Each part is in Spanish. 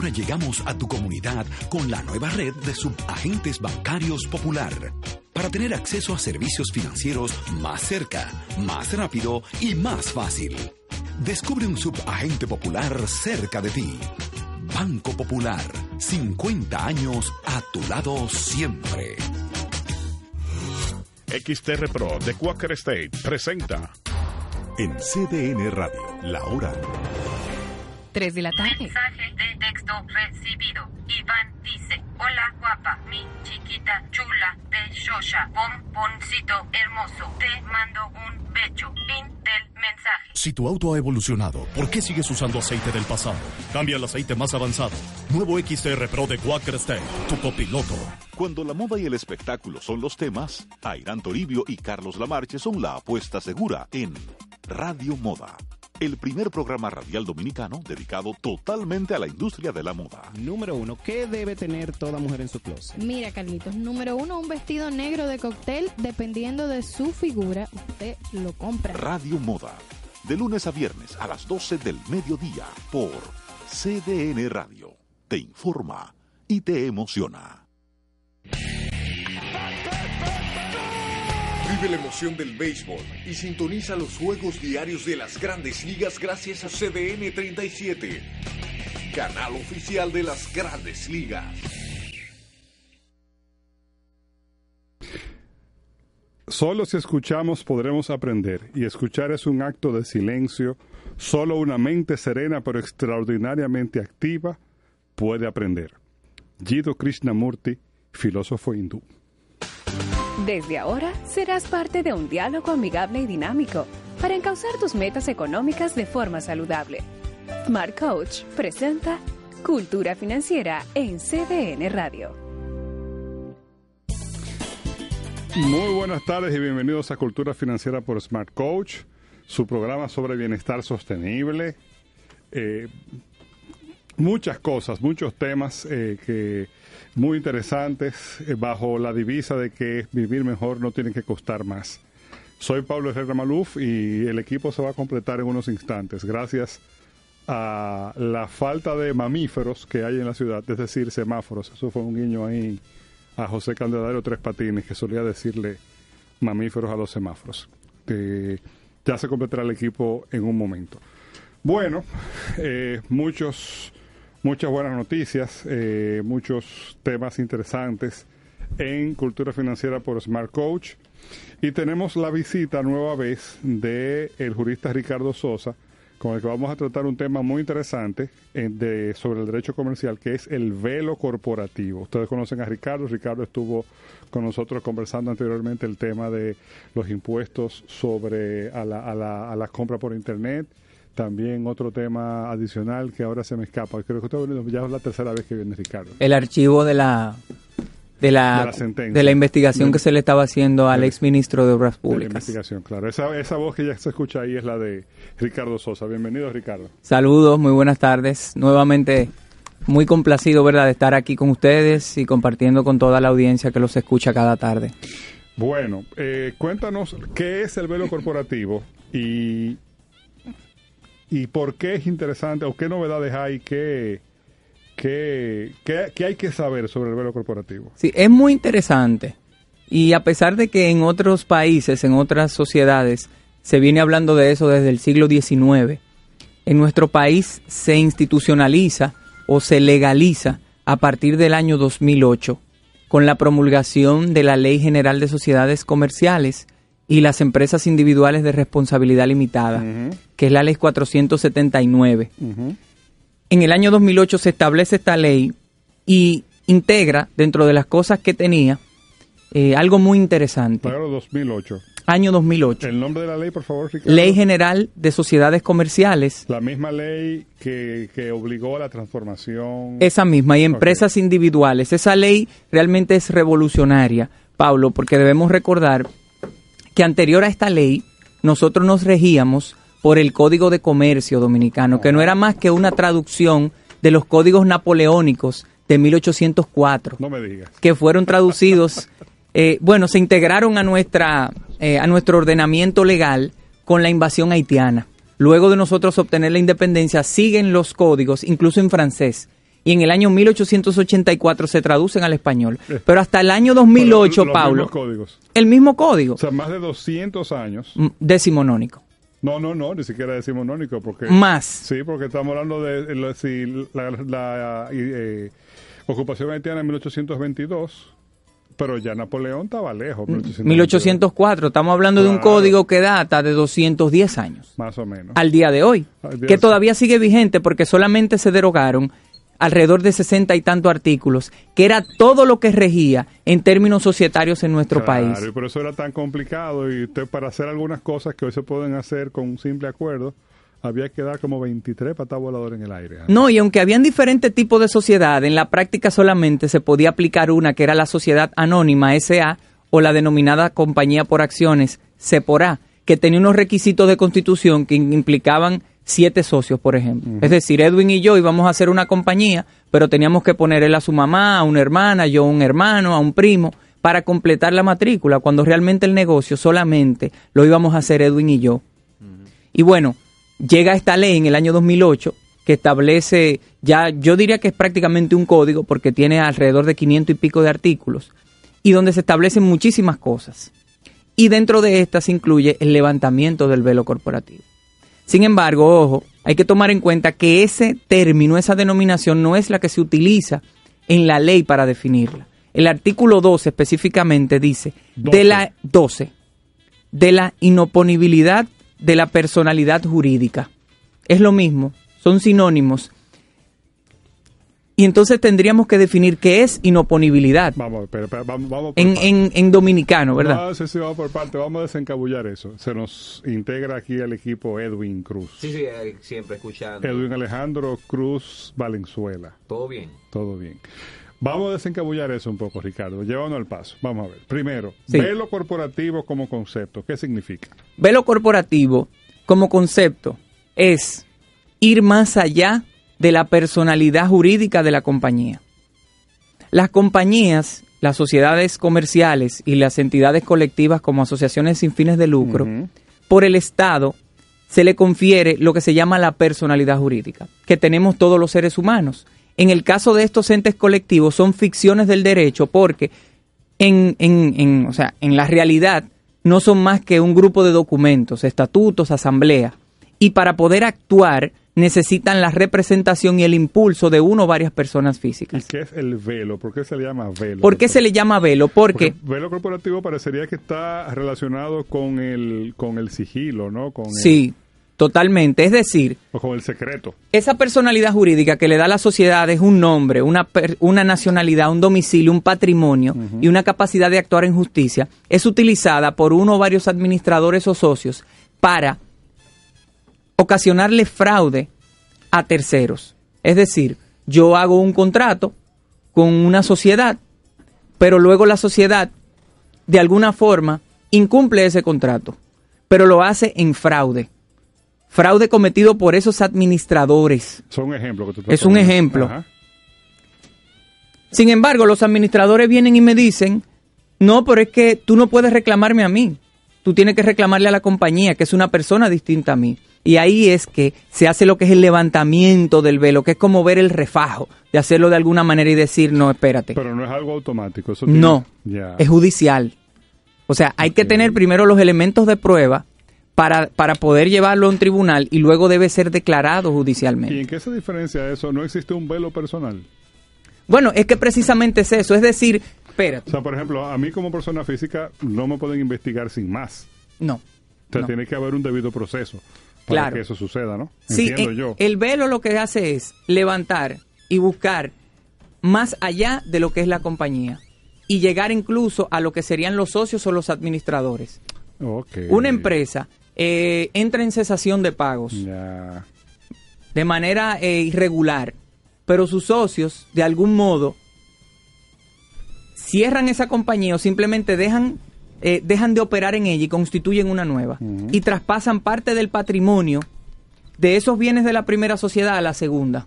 Ahora llegamos a tu comunidad con la nueva red de subagentes bancarios popular para tener acceso a servicios financieros más cerca, más rápido y más fácil. Descubre un subagente popular cerca de ti. Banco Popular, 50 años a tu lado siempre. XTR Pro de Quaker State presenta En CDN Radio, la hora 3 de la tarde. Mensaje de texto recibido. Iván dice, hola guapa, mi chiquita chula, preciosa, bomboncito hermoso, te mando un beso. Fin del mensaje. Si tu auto ha evolucionado, ¿por qué sigues usando aceite del pasado? Cambia al aceite más avanzado. Nuevo XTR Pro de Quaker State, tu copiloto. Cuando la moda y el espectáculo son los temas, Airán Toribio y Carlos Lamarche son la apuesta segura en Radio Moda, el primer programa radial dominicano dedicado totalmente a la industria de la moda. Número uno, ¿qué debe tener toda mujer en su closet? Mira, Carlitos, número uno, un vestido negro de cóctel, dependiendo de su figura, usted lo compra. Radio Moda, de lunes a viernes a las 12 del mediodía por CDN Radio. Te informa y te emociona. Vive la emoción del béisbol y sintoniza los juegos diarios de las grandes ligas gracias a CDN 37, canal oficial de las grandes ligas. Solo si escuchamos podremos aprender, y escuchar es un acto de silencio. Solo una mente serena pero extraordinariamente activa puede aprender. Jiddu Krishnamurti, filósofo hindú. Desde ahora serás parte de un diálogo amigable y dinámico para encauzar tus metas económicas de forma saludable. Smart Coach presenta Cultura Financiera en CDN Radio. Muy buenas tardes y bienvenidos a Cultura Financiera por Smart Coach, su programa sobre bienestar sostenible. Eh, muchas cosas, muchos temas eh, que muy interesantes eh, bajo la divisa de que vivir mejor no tiene que costar más. Soy Pablo Herrera Maluf y el equipo se va a completar en unos instantes gracias a la falta de mamíferos que hay en la ciudad, es decir, semáforos. Eso fue un guiño ahí a José Candelario Tres Patines que solía decirle mamíferos a los semáforos. Ya se completará el equipo en un momento. Bueno, eh, muchos muchas buenas noticias, eh, muchos temas interesantes en Cultura Financiera por Smart Coach. Y tenemos la visita nueva vez de el jurista Ricardo Sosa, con el que vamos a tratar un tema muy interesante eh, de, sobre el derecho comercial, que es el velo corporativo. Ustedes conocen a Ricardo, Ricardo estuvo con nosotros conversando anteriormente el tema de los impuestos sobre a la, a la, a la compra por Internet también otro tema adicional que ahora se me escapa. Creo que usted ya es la tercera vez que viene Ricardo. El archivo de la de la, de la, investigación que se le estaba haciendo al ex ministro de Obras Públicas. De la investigación, claro. Esa, esa voz que ya se escucha ahí es la de Ricardo Sosa. Bienvenido, Ricardo. Saludos, muy buenas tardes. Nuevamente muy complacido, ¿verdad?, de estar aquí con ustedes y compartiendo con toda la audiencia que los escucha cada tarde. Bueno, eh, cuéntanos qué es el velo corporativo y y por qué es interesante o qué novedades hay que, que, que, hay que saber sobre el velo corporativo. Sí, es muy interesante. Y a pesar de que en otros países, en otras sociedades, se viene hablando de eso desde el siglo XIX, en nuestro país se institucionaliza o se legaliza a partir del año 2008 con la promulgación de la Ley General de Sociedades Comerciales, y las empresas individuales de responsabilidad limitada, que es la ley 479. En el año 2008 se establece esta ley y integra dentro de las cosas que tenía eh, algo muy interesante. Claro, 2008. año 2008. El nombre de la ley, por favor, Ricardo. Ley General de Sociedades Comerciales. La misma ley que, que obligó a la transformación. Esa misma, y empresas okay. individuales. Esa ley realmente es revolucionaria, Pablo, porque debemos recordar que anterior a esta ley, nosotros nos regíamos por el Código de Comercio Dominicano, que no era más que una traducción de los códigos napoleónicos de 1804. No me digas. Que fueron traducidos, eh, bueno, se integraron a, nuestra, eh, a nuestro ordenamiento legal con la invasión haitiana. Luego de nosotros obtener la independencia, siguen los códigos, incluso en francés. Y en el año 1884 se traducen al español. Pero hasta el año 2008, los Pablo. Mismos códigos. El mismo código. O sea, más de 200 años. Decimonónico. No, no, no, ni siquiera decimonónico. Porque, Más. Sí, porque estamos hablando de la, si, la, la eh, ocupación haitiana en 1822. Pero ya Napoleón estaba lejos. 1822. 1804. Estamos hablando claro. de un código que data de 210 años. Más o menos. Al día de hoy. Día que todavía sigue vigente porque solamente se derogaron alrededor de sesenta y tantos artículos, que era todo lo que regía en términos societarios en nuestro claro, país. Y por eso era tan complicado y usted para hacer algunas cosas que hoy se pueden hacer con un simple acuerdo, había que dar como 23 patas voladoras en el aire. No, y aunque habían diferentes tipos de sociedad, en la práctica solamente se podía aplicar una que era la sociedad anónima SA o la denominada compañía por acciones, CEPORA, que tenía unos requisitos de constitución que implicaban siete socios, por ejemplo. Uh -huh. Es decir, Edwin y yo íbamos a hacer una compañía, pero teníamos que poner él a su mamá, a una hermana, yo a un hermano, a un primo, para completar la matrícula, cuando realmente el negocio solamente lo íbamos a hacer Edwin y yo. Uh -huh. Y bueno, llega esta ley en el año 2008 que establece, ya yo diría que es prácticamente un código porque tiene alrededor de 500 y pico de artículos, y donde se establecen muchísimas cosas. Y dentro de estas incluye el levantamiento del velo corporativo. Sin embargo, ojo, hay que tomar en cuenta que ese término, esa denominación no es la que se utiliza en la ley para definirla. El artículo 12 específicamente dice 12. de la 12 de la inoponibilidad de la personalidad jurídica. Es lo mismo, son sinónimos. Y entonces tendríamos que definir qué es inoponibilidad. Vamos, pero, pero, vamos, vamos en, en, en, dominicano, ¿verdad? No, sí, sí, vamos por parte. Vamos a desencabullar eso. Se nos integra aquí el equipo Edwin Cruz. Sí, sí, siempre escuchando. Edwin Alejandro Cruz Valenzuela. Todo bien. Todo bien. Vamos a desencabullar eso un poco, Ricardo. Llévanos al paso. Vamos a ver. Primero, sí. velo corporativo como concepto. ¿Qué significa? Velo corporativo como concepto es ir más allá de la personalidad jurídica de la compañía. Las compañías, las sociedades comerciales y las entidades colectivas como asociaciones sin fines de lucro, uh -huh. por el Estado se le confiere lo que se llama la personalidad jurídica, que tenemos todos los seres humanos. En el caso de estos entes colectivos son ficciones del derecho porque en, en, en, o sea, en la realidad no son más que un grupo de documentos, estatutos, asambleas. Y para poder actuar necesitan la representación y el impulso de uno o varias personas físicas. ¿Y qué es el velo? ¿Por qué se le llama velo? ¿Por qué se le llama velo? Porque, Porque velo corporativo parecería que está relacionado con el con el sigilo, ¿no? Con sí, el, totalmente. Es decir, o con el secreto. Esa personalidad jurídica que le da a la sociedad es un nombre, una, una nacionalidad, un domicilio, un patrimonio uh -huh. y una capacidad de actuar en justicia. Es utilizada por uno o varios administradores o socios para ocasionarle fraude a terceros. Es decir, yo hago un contrato con una sociedad, pero luego la sociedad, de alguna forma, incumple ese contrato, pero lo hace en fraude. Fraude cometido por esos administradores. Son ejemplos que tú Es un ejemplo. Ajá. Sin embargo, los administradores vienen y me dicen, no, pero es que tú no puedes reclamarme a mí. Tú tienes que reclamarle a la compañía, que es una persona distinta a mí. Y ahí es que se hace lo que es el levantamiento del velo, que es como ver el refajo, de hacerlo de alguna manera y decir, no, espérate. Pero no es algo automático. Eso tiene... No, yeah. es judicial. O sea, hay que tener primero los elementos de prueba para, para poder llevarlo a un tribunal y luego debe ser declarado judicialmente. ¿Y en qué se diferencia eso? ¿No existe un velo personal? Bueno, es que precisamente es eso. Es decir, espérate. O sea, por ejemplo, a mí como persona física no me pueden investigar sin más. No. O sea, no. tiene que haber un debido proceso para claro. que eso suceda, ¿no? Sí, Entiendo el, yo. el velo lo que hace es levantar y buscar más allá de lo que es la compañía y llegar incluso a lo que serían los socios o los administradores. Una empresa eh, entra en cesación de pagos de manera eh, irregular, pero sus socios, de algún modo, cierran esa compañía o simplemente dejan, eh, dejan de operar en ella y constituyen una nueva. Y traspasan parte del patrimonio de esos bienes de la primera sociedad a la segunda.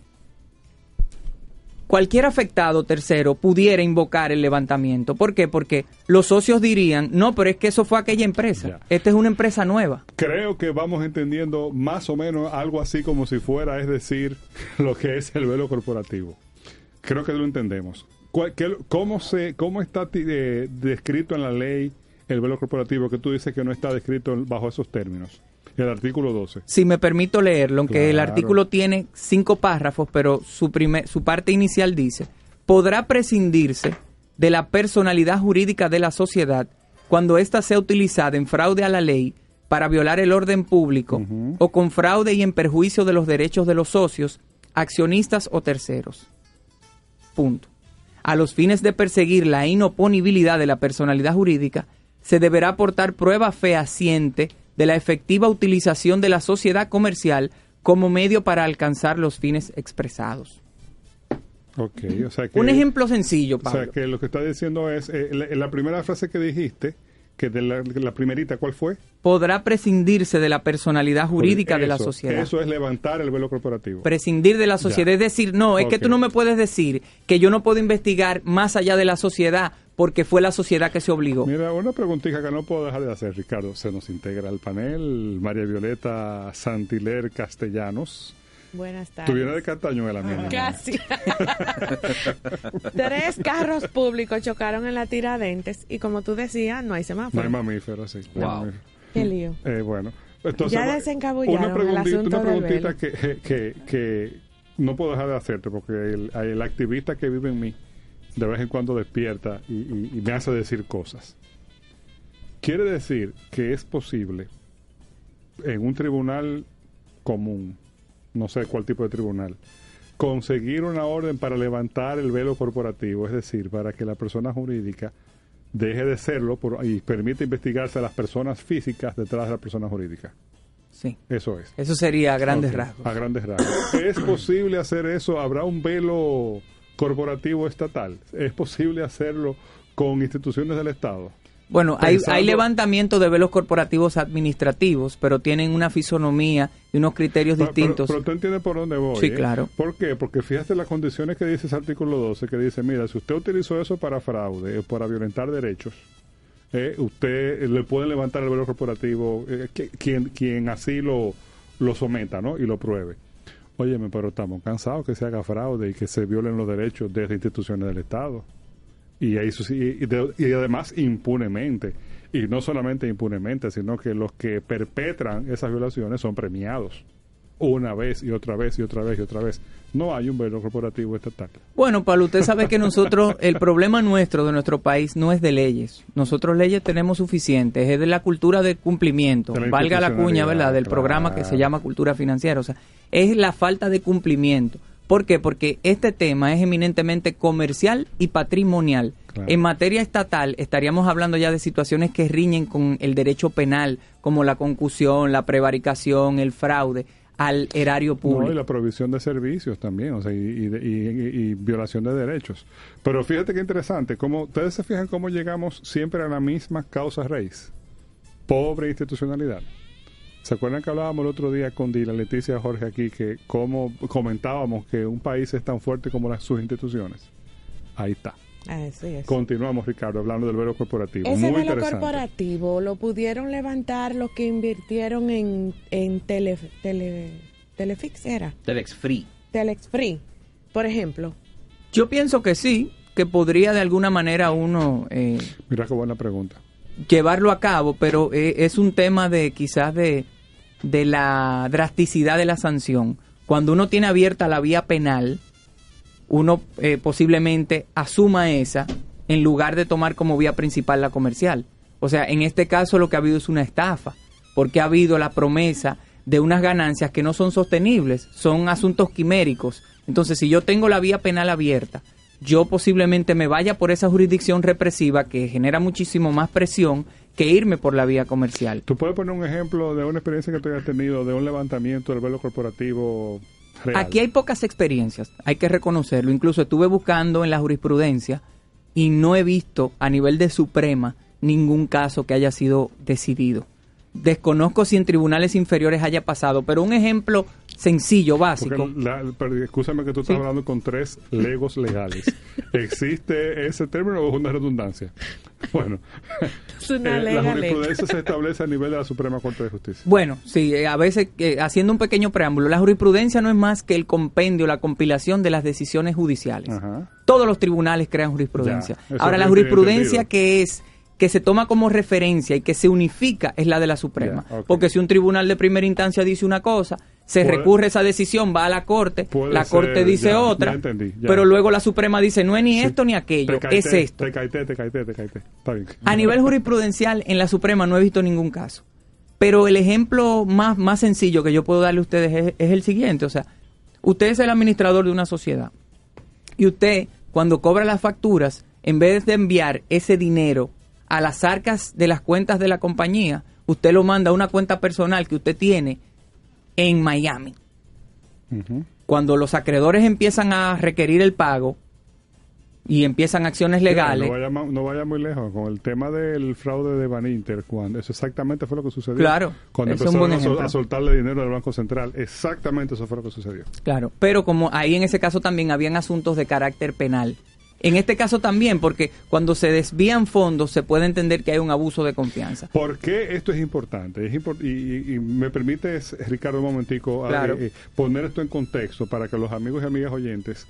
Cualquier afectado tercero pudiera invocar el levantamiento. ¿Por qué? Porque los socios dirían, no, pero es que eso fue aquella empresa. Esta es una empresa nueva. Creo que vamos entendiendo más o menos algo así como si fuera, es decir, lo que es el velo corporativo. Creo que lo entendemos. ¿Cuál- qué- ¿Cómo, se, cómo está eh, descrito en la ley el velo corporativo que tú dices que no está descrito bajo esos términos? El artículo 12. Si me permito leerlo, aunque el artículo tiene cinco párrafos, pero su, primer, su parte inicial dice, podrá prescindirse de la personalidad jurídica de la sociedad cuando ésta sea utilizada en fraude a la ley para violar el orden público o con fraude y en perjuicio de los derechos de los socios, accionistas o terceros. Punto. A los fines de perseguir la inoponibilidad de la personalidad jurídica, se deberá aportar prueba fehaciente de la efectiva utilización de la sociedad comercial como medio para alcanzar los fines expresados. Ok, o sea que... Un ejemplo sencillo, O sea Pablo. que lo que está diciendo es, eh, la, la primera frase que dijiste, que de la, la primerita, ¿cuál fue? Podrá prescindirse de la personalidad jurídica de la sociedad. Eso es levantar el velo corporativo. prescindir de la sociedad. Ya. Es decir, no, es que tú no me puedes decir que yo no puedo investigar más allá de la sociedad porque fue la sociedad que se obligó. Mira, una preguntita que no puedo dejar de hacer, Ricardo. Se nos integra al panel María Violeta Santiler Castellanos. Buenas Tú tardes. vienes de Castañuela, mi niña. Casi. Tres carros públicos chocaron en la tiradentes y como tú decías, no hay No semáforo. hay mamíferos, sí. no Wow. Qué lío. Eh, bueno, entonces, Ya desencabullaron una preguntita, el asunto una preguntita que, que, que no puedo dejar de hacerte porque el, el activista que vive en mí de vez en cuando despierta y, y- y me hace decir cosas. Quiere decir que es posible en un tribunal común, no sé cuál tipo de tribunal, conseguir una orden para levantar el velo corporativo, es decir, para que la persona jurídica deje de serlo por- y permite investigarse a las personas físicas detrás de la persona jurídica. Sí. Eso es. Eso sería a grandes rasgos. A grandes rasgos. ¿Es posible hacer eso? ¿Habrá un velo corporativo estatal? ¿Es posible hacerlo con instituciones del Estado? Bueno, hay, Pensando- hay levantamiento de velos corporativos administrativos, pero tienen una fisonomía y unos criterios Pero- distintos. Pero, pero tú entiendes por dónde voy. Sí, ¿eh? claro. ¿Por qué? Porque fíjate las condiciones que dice ese artículo 12, que dice, mira, si usted utilizó eso para fraude, para violentar derechos, eh, usted le puede levantar el velo corporativo, eh, quien, quien así lo, lo someta, ¿no? Y lo pruebe. Óyeme, pero estamos cansados que se haga fraude y que se violen los derechos de las instituciones del Estado. Y, y, y de- y además impunemente. Y no solamente impunemente, sino que los que perpetran esas violaciones son premiados. Una vez y otra vez y otra vez y otra vez. No hay un velo corporativo estatal. Bueno, Pablo, usted sabe que nosotros, el problema nuestro de nuestro país no es de leyes. Nosotros leyes tenemos suficientes, es de la cultura de cumplimiento. De la Valga la cuña, ¿verdad? Del programa que se llama Cultura Financiera. O sea, es la falta de cumplimiento. ¿Por qué? Porque este tema es eminentemente comercial y patrimonial. Claro. En materia estatal estaríamos hablando ya de situaciones que riñen con el derecho penal, como la concusión, la prevaricación, el fraude al erario público. No, y la provisión de servicios también, o sea, y violación de derechos. Pero fíjate qué interesante, como ustedes se fijan cómo llegamos siempre a la misma causa raíz, pobre institucionalidad. ¿Se acuerdan que hablábamos el otro día con Dila, Leticia Jorge aquí, que cómo comentábamos que un país es tan fuerte como las, sus instituciones? Ahí está. Así es. Continuamos, Ricardo, hablando del velo corporativo. Ese Muy velo corporativo lo pudieron levantar los que invirtieron en, en tele, tele, Telefix, ¿era? Telex Free. Telex Free, por ejemplo. Yo pienso que sí, que podría de alguna manera uno eh, Mira qué buena pregunta. llevarlo a cabo, pero eh, es un tema de quizás de, de la drasticidad de la sanción. Cuando uno tiene abierta la vía penal, uno eh, posiblemente asuma esa en lugar de tomar como vía principal la comercial. O sea, en este caso lo que ha habido es una estafa, porque ha habido la promesa de unas ganancias que no son sostenibles, son asuntos quiméricos. Entonces, si yo tengo la vía penal abierta, yo posiblemente me vaya por esa jurisdicción represiva que genera muchísimo más presión que irme por la vía comercial. ¿Tú puedes poner un ejemplo de una experiencia que tú hayas tenido de un levantamiento del velo corporativo Aquí hay pocas experiencias, hay que reconocerlo. Incluso estuve buscando en la jurisprudencia y no he visto a nivel de Suprema ningún caso que haya sido decidido. Desconozco si en tribunales inferiores haya pasado, pero un ejemplo sencillo, básico. Escúchame que tú estás hablando con tres legos legales. ¿Existe ese término o es una redundancia? Bueno, Es una eh, la ley. jurisprudencia se establece a nivel de la Suprema Corte de Justicia. Bueno, sí, eh, a veces, eh, haciendo un pequeño preámbulo, la jurisprudencia no es más que el compendio, la compilación de las decisiones judiciales. Ajá. Todos los tribunales crean jurisprudencia. Ya, Ahora, la jurisprudencia entendido. que es que se toma como referencia y que se unifica es la de la Suprema. Porque si un tribunal de primera instancia dice una cosa, se Puede- recurre esa decisión, va a la Corte, la Corte ser, dice ya, otra, ya entendí, ya. pero luego la Suprema dice no es ni esto ni aquello, Te es esto. Te caíste, te caíste, te caíste. Está bien. A nivel jurisprudencial, en la Suprema no he visto ningún caso. Pero el ejemplo más, más sencillo que yo puedo darle a ustedes es, es el siguiente. O sea, usted es el administrador de una sociedad. Y usted, cuando cobra las facturas, en vez de enviar ese dinero a las arcas de las cuentas de la compañía, usted lo manda a una cuenta personal que usted tiene en Miami. Cuando los acreedores empiezan a requerir el pago y empiezan acciones legales, No vaya, no vaya muy lejos con el tema del fraude de Baninter, cuando eso exactamente fue lo que sucedió. Claro, Cuando es empezaron a, a soltarle dinero al Banco Central, exactamente eso fue lo que sucedió. Claro, pero como ahí en ese caso también habían asuntos de carácter penal. En este caso también, porque cuando se desvían fondos se puede entender que hay un abuso de confianza. ¿Por qué esto es importante? Es y, me permites, Ricardo, un momentico, a- Claro. eh, eh, poner esto en contexto para que los amigos y amigas oyentes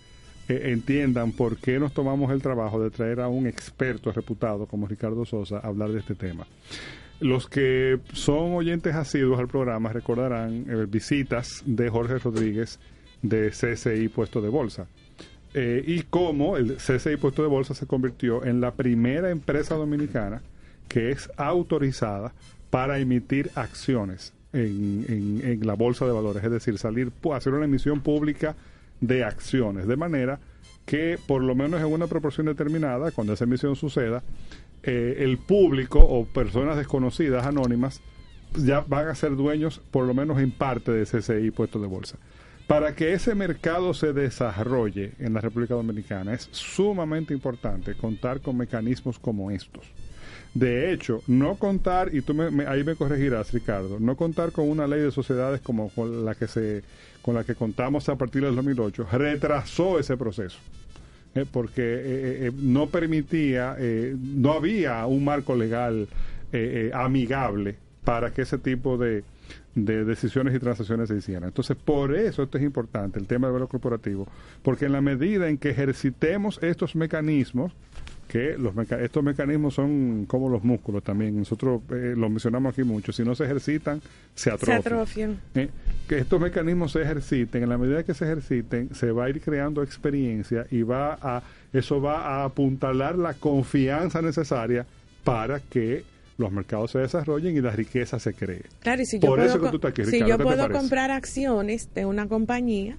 eh, entiendan por qué nos tomamos el trabajo de traer a un experto reputado como Ricardo Sosa a hablar de este tema. Los que son oyentes asiduos al programa recordarán visitas de Jorge Rodríguez de CCI Puesto de Bolsa. Eh, y cómo el CCI Puesto de Bolsa se convirtió en la primera empresa dominicana que es autorizada para emitir acciones en, en- la bolsa de valores, es decir, salir, hacer una emisión pública de acciones, de manera que por lo menos en una proporción determinada, cuando esa emisión suceda, eh, el público o personas desconocidas, anónimas, ya van a ser dueños por lo menos en parte de CCI puesto de bolsa. Para que ese mercado se desarrolle en la República Dominicana es sumamente importante contar con mecanismos como estos. De hecho, no contar, y tú me- ahí me corregirás, Ricardo, no contar con una ley de sociedades como con la que se, con la que contamos a partir del 2008, retrasó ese proceso. Eh, porque eh, eh, no permitía, no había un marco legal amigable para que ese tipo de, de decisiones y transacciones se hicieran. Entonces, por eso esto es importante, el tema del velo corporativo, porque en la medida en que ejercitemos estos mecanismos, que los meca- estos mecanismos son como los músculos también, nosotros eh, lo mencionamos aquí mucho, si no se ejercitan, se Se atrofian. atrofian. Eh, que estos mecanismos se ejerciten, en la medida que se ejerciten, se va a ir creando experiencia y va a eso va a apuntalar la confianza necesaria para que los mercados se desarrollen y la riqueza se cree. Claro, y si yo Por puedo, eso que tú estás aquí, si Ricardo, yo ¿qué te puedo comprar acciones de una compañía,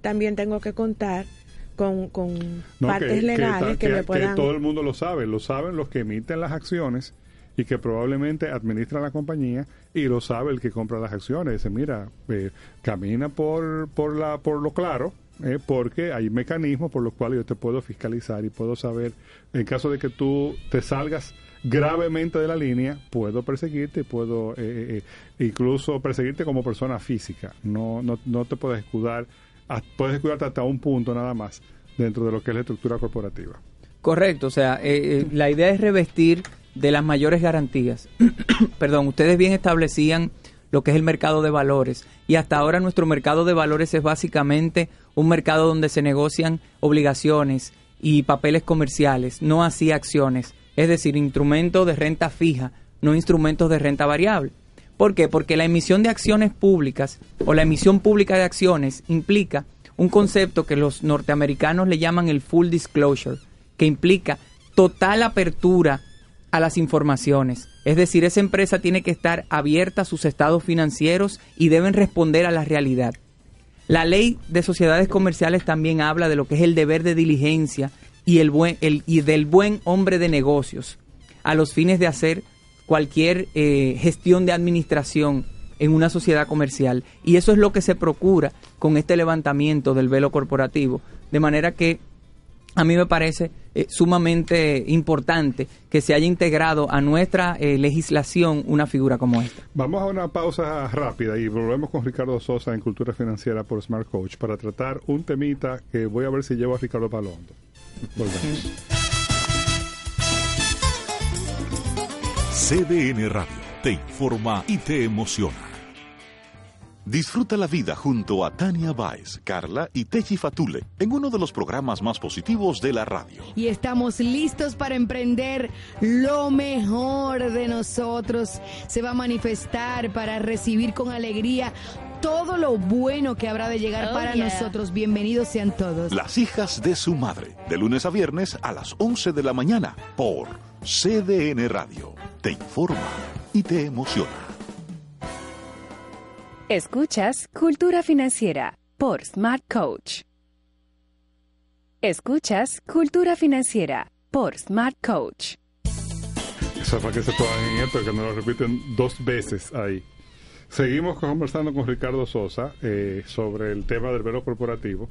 también tengo que contar con, con No, partes legales que, me puedan... todo el mundo lo sabe, lo saben los que emiten las acciones y que probablemente administran la compañía y lo sabe el que compra las acciones. Dice, mira, eh, camina por, por, la, por lo claro, eh, porque hay mecanismos por los cuales yo te puedo fiscalizar y puedo saber, en caso de que tú te salgas gravemente de la línea, puedo perseguirte puedo eh, eh, eh, incluso perseguirte como persona física. No, no, no te puedes escudar, puedes escudarte hasta un punto nada más dentro de lo que es la estructura corporativa. Correcto, o sea, eh, eh, la idea es revestir de las mayores garantías. Perdón, ustedes bien establecían lo que es el mercado de valores y hasta ahora nuestro mercado de valores es básicamente un mercado donde se negocian obligaciones y papeles comerciales, no así acciones, es decir, instrumentos de renta fija, no instrumentos de renta variable. ¿Por qué? Porque la emisión de acciones públicas o la emisión pública de acciones implica un concepto que los norteamericanos le llaman el full disclosure, que implica total apertura a las informaciones. Es decir, esa empresa tiene que estar abierta a sus estados financieros y deben responder a la realidad. La ley de sociedades comerciales también habla de lo que es el deber de diligencia y, el buen, el, y del buen hombre de negocios a los fines de hacer cualquier eh, gestión de administración en una sociedad comercial. Y eso es lo que se procura con este levantamiento del velo corporativo. De manera que a mí me parece eh, sumamente importante que se haya integrado a nuestra eh, legislación una figura como esta. Vamos a una pausa rápida y volvemos con Ricardo Sosa en Cultura Financiera por Smart Coach para tratar un temita que voy a ver si llevo a Ricardo Palondo. CDN Radio te informa y te emociona. Disfruta la vida junto a Tania Baez, Carla y Techi Fatule en uno de los programas más positivos de la radio. Y estamos listos para emprender lo mejor de nosotros. Se va a manifestar para recibir con alegría todo lo bueno que habrá de llegar Oh, para yeah. nosotros. Bienvenidos sean todos. Las hijas de su madre, de lunes a viernes a las 11 de la mañana por CDN Radio. Te informa y te emociona. Escuchas Cultura Financiera por Smart Coach. Escuchas Cultura Financiera por Smart Coach. Eso es para que se puedan en esto, que no lo repiten dos veces ahí. Seguimos conversando con Ricardo Sosa eh, sobre el tema del velo corporativo.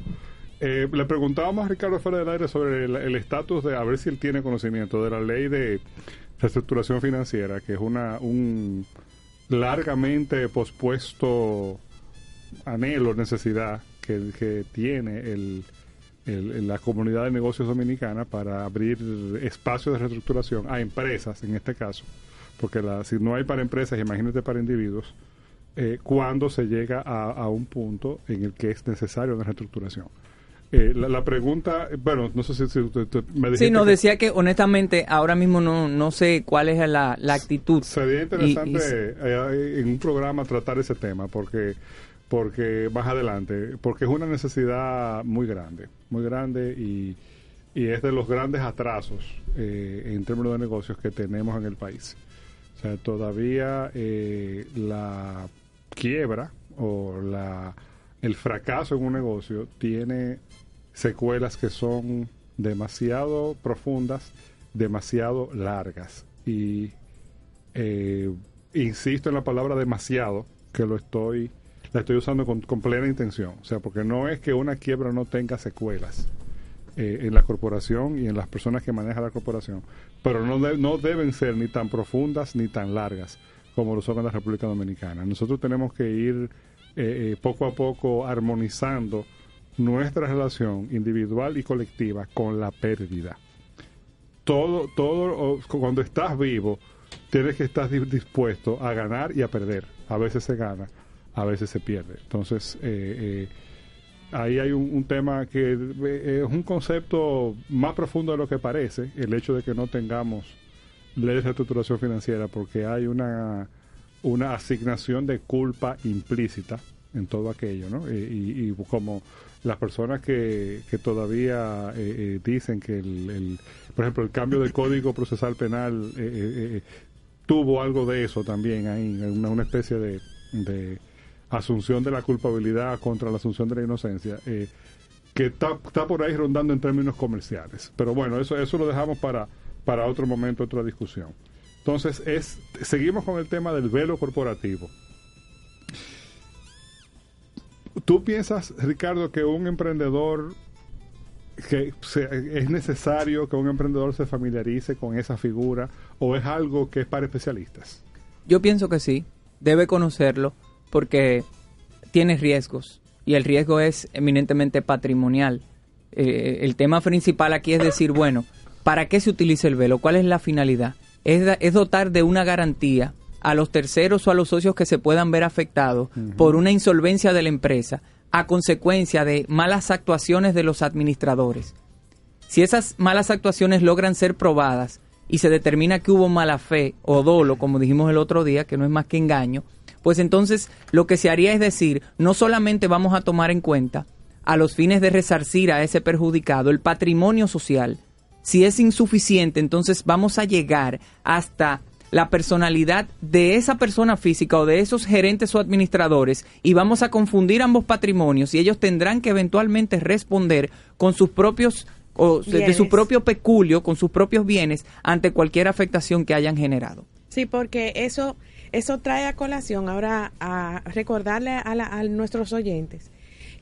Eh, le preguntábamos a Ricardo fuera del aire sobre el estatus de, a ver si él tiene conocimiento de la ley de reestructuración financiera, que es una un largamente pospuesto anhelo, necesidad que, que tiene el, el- la comunidad de negocios dominicana para abrir espacios de reestructuración a empresas, en este caso, porque la, si no hay para empresas, imagínate para individuos, eh, cuando se llega a, a un punto en el que es necesario una reestructuración. Eh, la, la pregunta, bueno, no sé si, si usted- usted me Sí, nos que- decía que honestamente ahora mismo no, no sé cuál es la, la actitud. Sería interesante y- eh, en un programa tratar ese tema porque porque más adelante porque es una necesidad muy grande muy grande y, y es de los grandes atrasos eh, en términos de negocios que tenemos en el país o sea todavía eh, la quiebra o la el fracaso en un negocio tiene secuelas que son demasiado profundas demasiado largas y eh, insisto en la palabra demasiado, que lo estoy, la estoy usando con, con plena intención. O sea, porque no es que una quiebra no tenga secuelas eh, en la corporación y en las personas que manejan la corporación, pero no, de- no deben ser ni tan profundas ni tan largas como lo son en la República Dominicana. Nosotros tenemos que ir eh, eh, poco a poco armonizando nuestra relación individual y colectiva con la pérdida todo, todo, cuando estás vivo, tienes que estar di- dispuesto a ganar y a perder. A veces se gana, a veces se pierde. Entonces, eh, eh, ahí hay un, tema que es un concepto más profundo de lo que parece, el hecho de que no tengamos ley de reestructuración financiera, porque hay una, una asignación de culpa implícita en todo aquello, ¿no? Eh, y, y como las personas que, que todavía eh, eh, dicen que, el, por ejemplo, el cambio del Código Procesal Penal eh, tuvo algo de eso también ahí, una, una especie de, de asunción de la culpabilidad contra la asunción de la inocencia, que está, está por ahí rondando en términos comerciales. Pero bueno, eso, eso lo dejamos para, para otro momento, otra discusión. Entonces, es, seguimos con el tema del velo corporativo. ¿Tú piensas, Ricardo, que un emprendedor, que se- es necesario que un emprendedor se familiarice con esa figura o es algo que es para especialistas? Yo pienso que sí, debe conocerlo porque tiene riesgos y el riesgo es eminentemente patrimonial. Eh, el tema principal aquí es decir, bueno, ¿para qué se utiliza el velo? ¿Cuál es la finalidad? Es, dotar de una garantía a los terceros o a los socios que se puedan ver afectados por una insolvencia de la empresa a consecuencia de malas actuaciones de los administradores. Si esas malas actuaciones logran ser probadas y se determina que hubo mala fe o dolo, como dijimos el otro día, que no es más que engaño, pues entonces lo que se haría es decir, no solamente vamos a tomar en cuenta a los fines de resarcir a ese perjudicado el patrimonio social, si es insuficiente, entonces vamos a llegar hasta la personalidad de esa persona física o de esos gerentes o administradores y vamos a confundir ambos patrimonios y ellos tendrán que eventualmente responder con sus propios o de- de su propio peculio, con sus propios bienes ante cualquier afectación que hayan generado. Sí, porque eso, eso trae a colación ahora a recordarle a, la- a nuestros oyentes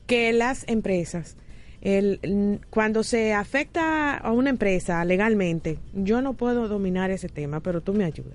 que las empresas, el, cuando se afecta a una empresa legalmente, yo no puedo dominar ese tema, pero tú me ayudas.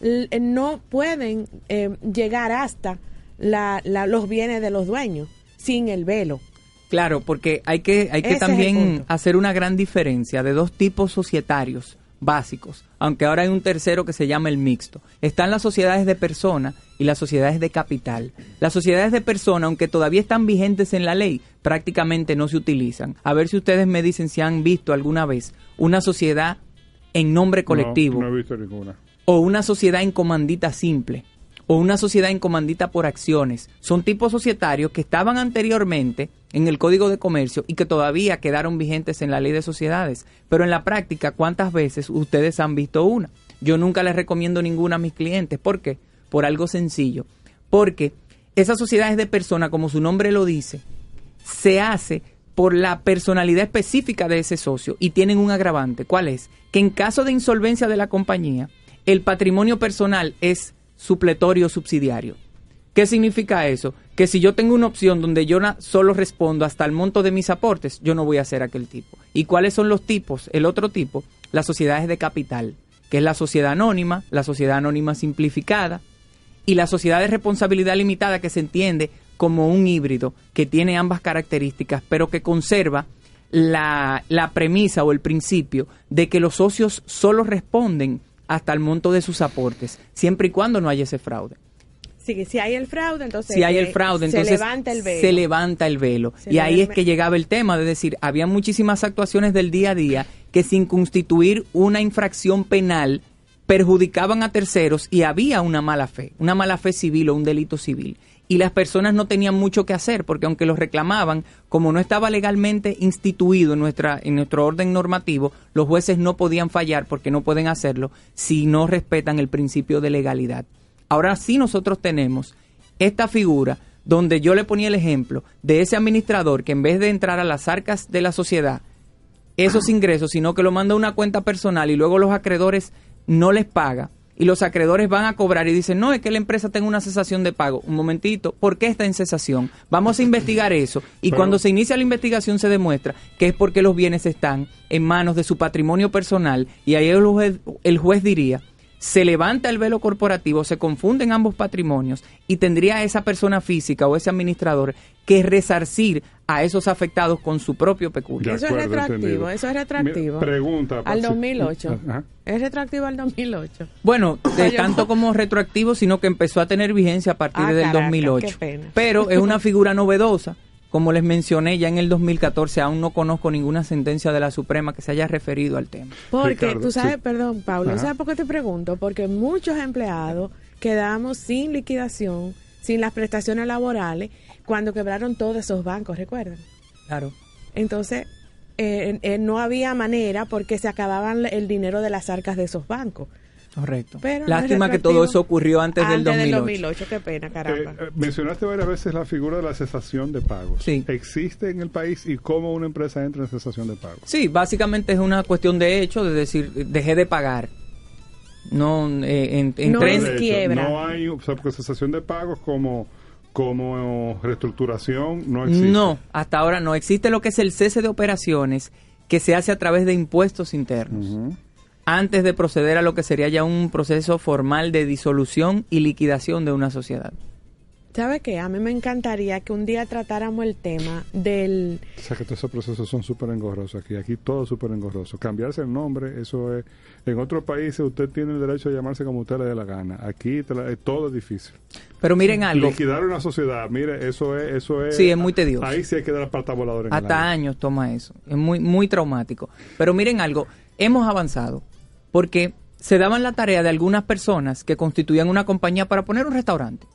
Eh, no pueden eh, llegar hasta la- la- los bienes de los dueños sin el velo. Claro, porque hay que, hay que Ese también hacer una gran diferencia de dos tipos societarios básicos, aunque ahora hay un tercero que se llama el mixto. Están las sociedades de persona y las sociedades de capital. Las sociedades de persona, aunque todavía están vigentes en la ley, prácticamente no se utilizan. A ver si ustedes me dicen si han visto alguna vez una sociedad en nombre colectivo No, no he visto ninguna. o una sociedad en comandita simple o una sociedad en comandita por acciones. Son tipos societarios que estaban anteriormente en el Código de Comercio y que todavía quedaron vigentes en la Ley de Sociedades. Pero en la práctica, ¿cuántas veces ustedes han visto una? Yo nunca les recomiendo ninguna a mis clientes. ¿Por qué? Por algo sencillo. Porque esas sociedades de persona, como su nombre lo dice, se hace por la personalidad específica de ese socio y tienen un agravante. ¿Cuál es? Que en caso de insolvencia de la compañía, el patrimonio personal es supletorio subsidiario. ¿Qué significa eso? Que si yo tengo una opción donde yo solo respondo hasta el monto de mis aportes, yo no voy a ser aquel tipo. ¿Y cuáles son los tipos? El otro tipo, las sociedades de capital, que es la sociedad anónima, la sociedad anónima simplificada, y la sociedad de responsabilidad limitada que se entiende como un híbrido que tiene ambas características, pero que conserva la, la premisa o el principio de que los socios solo responden hasta el monto de sus aportes, siempre y cuando no haya ese fraude. Sí, si hay el fraude, entonces Si hay el eh, fraude, entonces se levanta el velo. se levanta el velo. Se y ahí es que llegaba el tema de decir, había muchísimas actuaciones del día a día que sin constituir una infracción penal perjudicaban a terceros y había una mala fe, una mala fe civil o un delito civil. Y las personas no tenían mucho que hacer porque aunque los reclamaban, como no estaba legalmente instituido en, nuestra, en nuestro orden normativo, los jueces no podían fallar porque no pueden hacerlo si no respetan el principio de legalidad. Ahora sí nosotros tenemos esta figura donde yo le ponía el ejemplo de ese administrador que en vez de entrar a las arcas de la sociedad esos ingresos, sino que lo manda a una cuenta personal y luego los acreedores no les paga y los acreedores van a cobrar y dicen, no, es que la empresa tenga una cesación de pago. Un momentito, ¿por qué está en cesación? Vamos a investigar eso. Y Pero- cuando se inicia la investigación se demuestra que es porque los bienes están en manos de su patrimonio personal y ahí el juez, el juez diría, se levanta el velo corporativo, se confunden ambos patrimonios y tendría esa persona física o ese administrador que resarcir a esos afectados con su propio peculio. Eso es retroactivo, eso es retroactivo. Mira, pregunta, Al Patsy. 2008. Ajá. Es retroactivo al 2008. Bueno, de tanto como retroactivo, sino que empezó a tener vigencia a partir Ah, del caraca, 2008. qué pena. Pero es una figura novedosa. Como les mencioné, ya en el 2014 aún no conozco ninguna sentencia de la Suprema que se haya referido al tema. Porque Ricardo, tú sabes, sí. perdón, Pablo. ¿sabes por qué te pregunto? Porque muchos empleados quedamos sin liquidación, sin las prestaciones laborales, cuando quebraron todos esos bancos, ¿recuerdan? Claro. Entonces, eh, eh, no había manera porque se acababan el dinero de las arcas de esos bancos. Correcto. Pero no Lástima que todo eso ocurrió antes, del Antes 2008. 2008, qué pena, caramba. Eh, eh, mencionaste varias veces la figura de la cesación de pagos. Sí. ¿Existe en el país y cómo una empresa entra en cesación de pagos? Sí, básicamente es una cuestión de hecho, de decir, dejé de pagar. No, eh, en, entré No en- es quiebra. No hay, o sea, porque cesación de pagos como, como reestructuración no existe. No, hasta ahora no. Existe lo que es el cese de operaciones que se hace a través de impuestos internos. Antes de proceder a lo que sería ya un proceso formal de disolución y liquidación de una sociedad. ¿Sabe qué? A mí me encantaría que un día tratáramos el tema del... O sea que todos esos procesos son súper engorrosos aquí. Aquí todo es súper engorroso. Cambiarse el nombre, eso es... En otros países usted tiene el derecho a llamarse como usted le dé la gana. Aquí te la- todo es difícil. Pero miren algo, Liquidar una sociedad, mire, eso es... Eso es Sí, es muy tedioso. Ahí sí hay que dar la pata voladora en hasta años toma eso. Es muy, muy traumático. Pero miren algo, hemos avanzado porque se daban la tarea de algunas personas que constituían una compañía para poner un restaurante.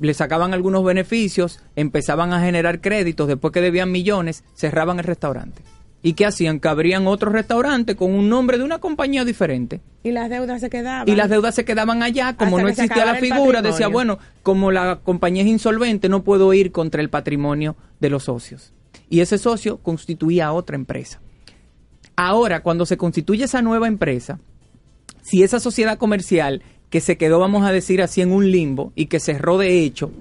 Le sacaban algunos beneficios, empezaban a generar créditos, después que debían millones, cerraban el restaurante. ¿Y qué hacían? Que abrían otro restaurante con un nombre de una compañía diferente. Y las deudas se quedaban. Y las deudas se quedaban allá, como Hasta no existía la figura, decía, bueno, como la compañía es insolvente, no puedo ir contra el patrimonio de los socios. Y ese socio constituía otra empresa. Ahora, cuando se constituye esa nueva empresa, si esa sociedad comercial que se quedó, vamos a decir así, en un limbo y que cerró de hecho,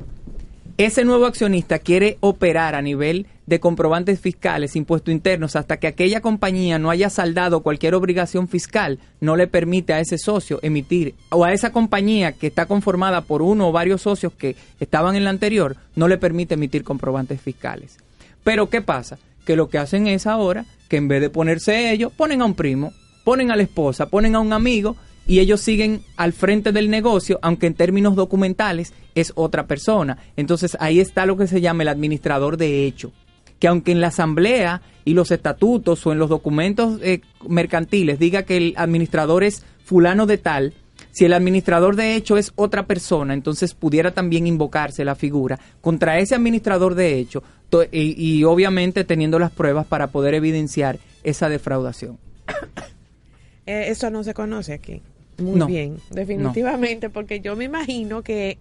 ese nuevo accionista quiere operar a nivel de comprobantes fiscales, impuestos internos, hasta que aquella compañía no haya saldado cualquier obligación fiscal, no le permite a ese socio emitir, o a esa compañía que está conformada por uno o varios socios que estaban en la anterior, no le permite emitir comprobantes fiscales. Pero ¿qué pasa? Que lo que hacen es ahora que en vez de ponerse ellos, ponen a un primo, ponen a la esposa, ponen a un amigo y ellos siguen al frente del negocio, aunque en términos documentales es otra persona. Entonces ahí está lo que se llama el administrador de hecho, que aunque en la asamblea y los estatutos o en los documentos eh, mercantiles diga que el administrador es fulano de tal, si el administrador de hecho es otra persona, entonces pudiera también invocarse la figura contra ese administrador de hecho y, obviamente teniendo las pruebas para poder evidenciar esa defraudación. Eh, eso no se conoce aquí. Muy No. bien, definitivamente, porque yo me imagino que,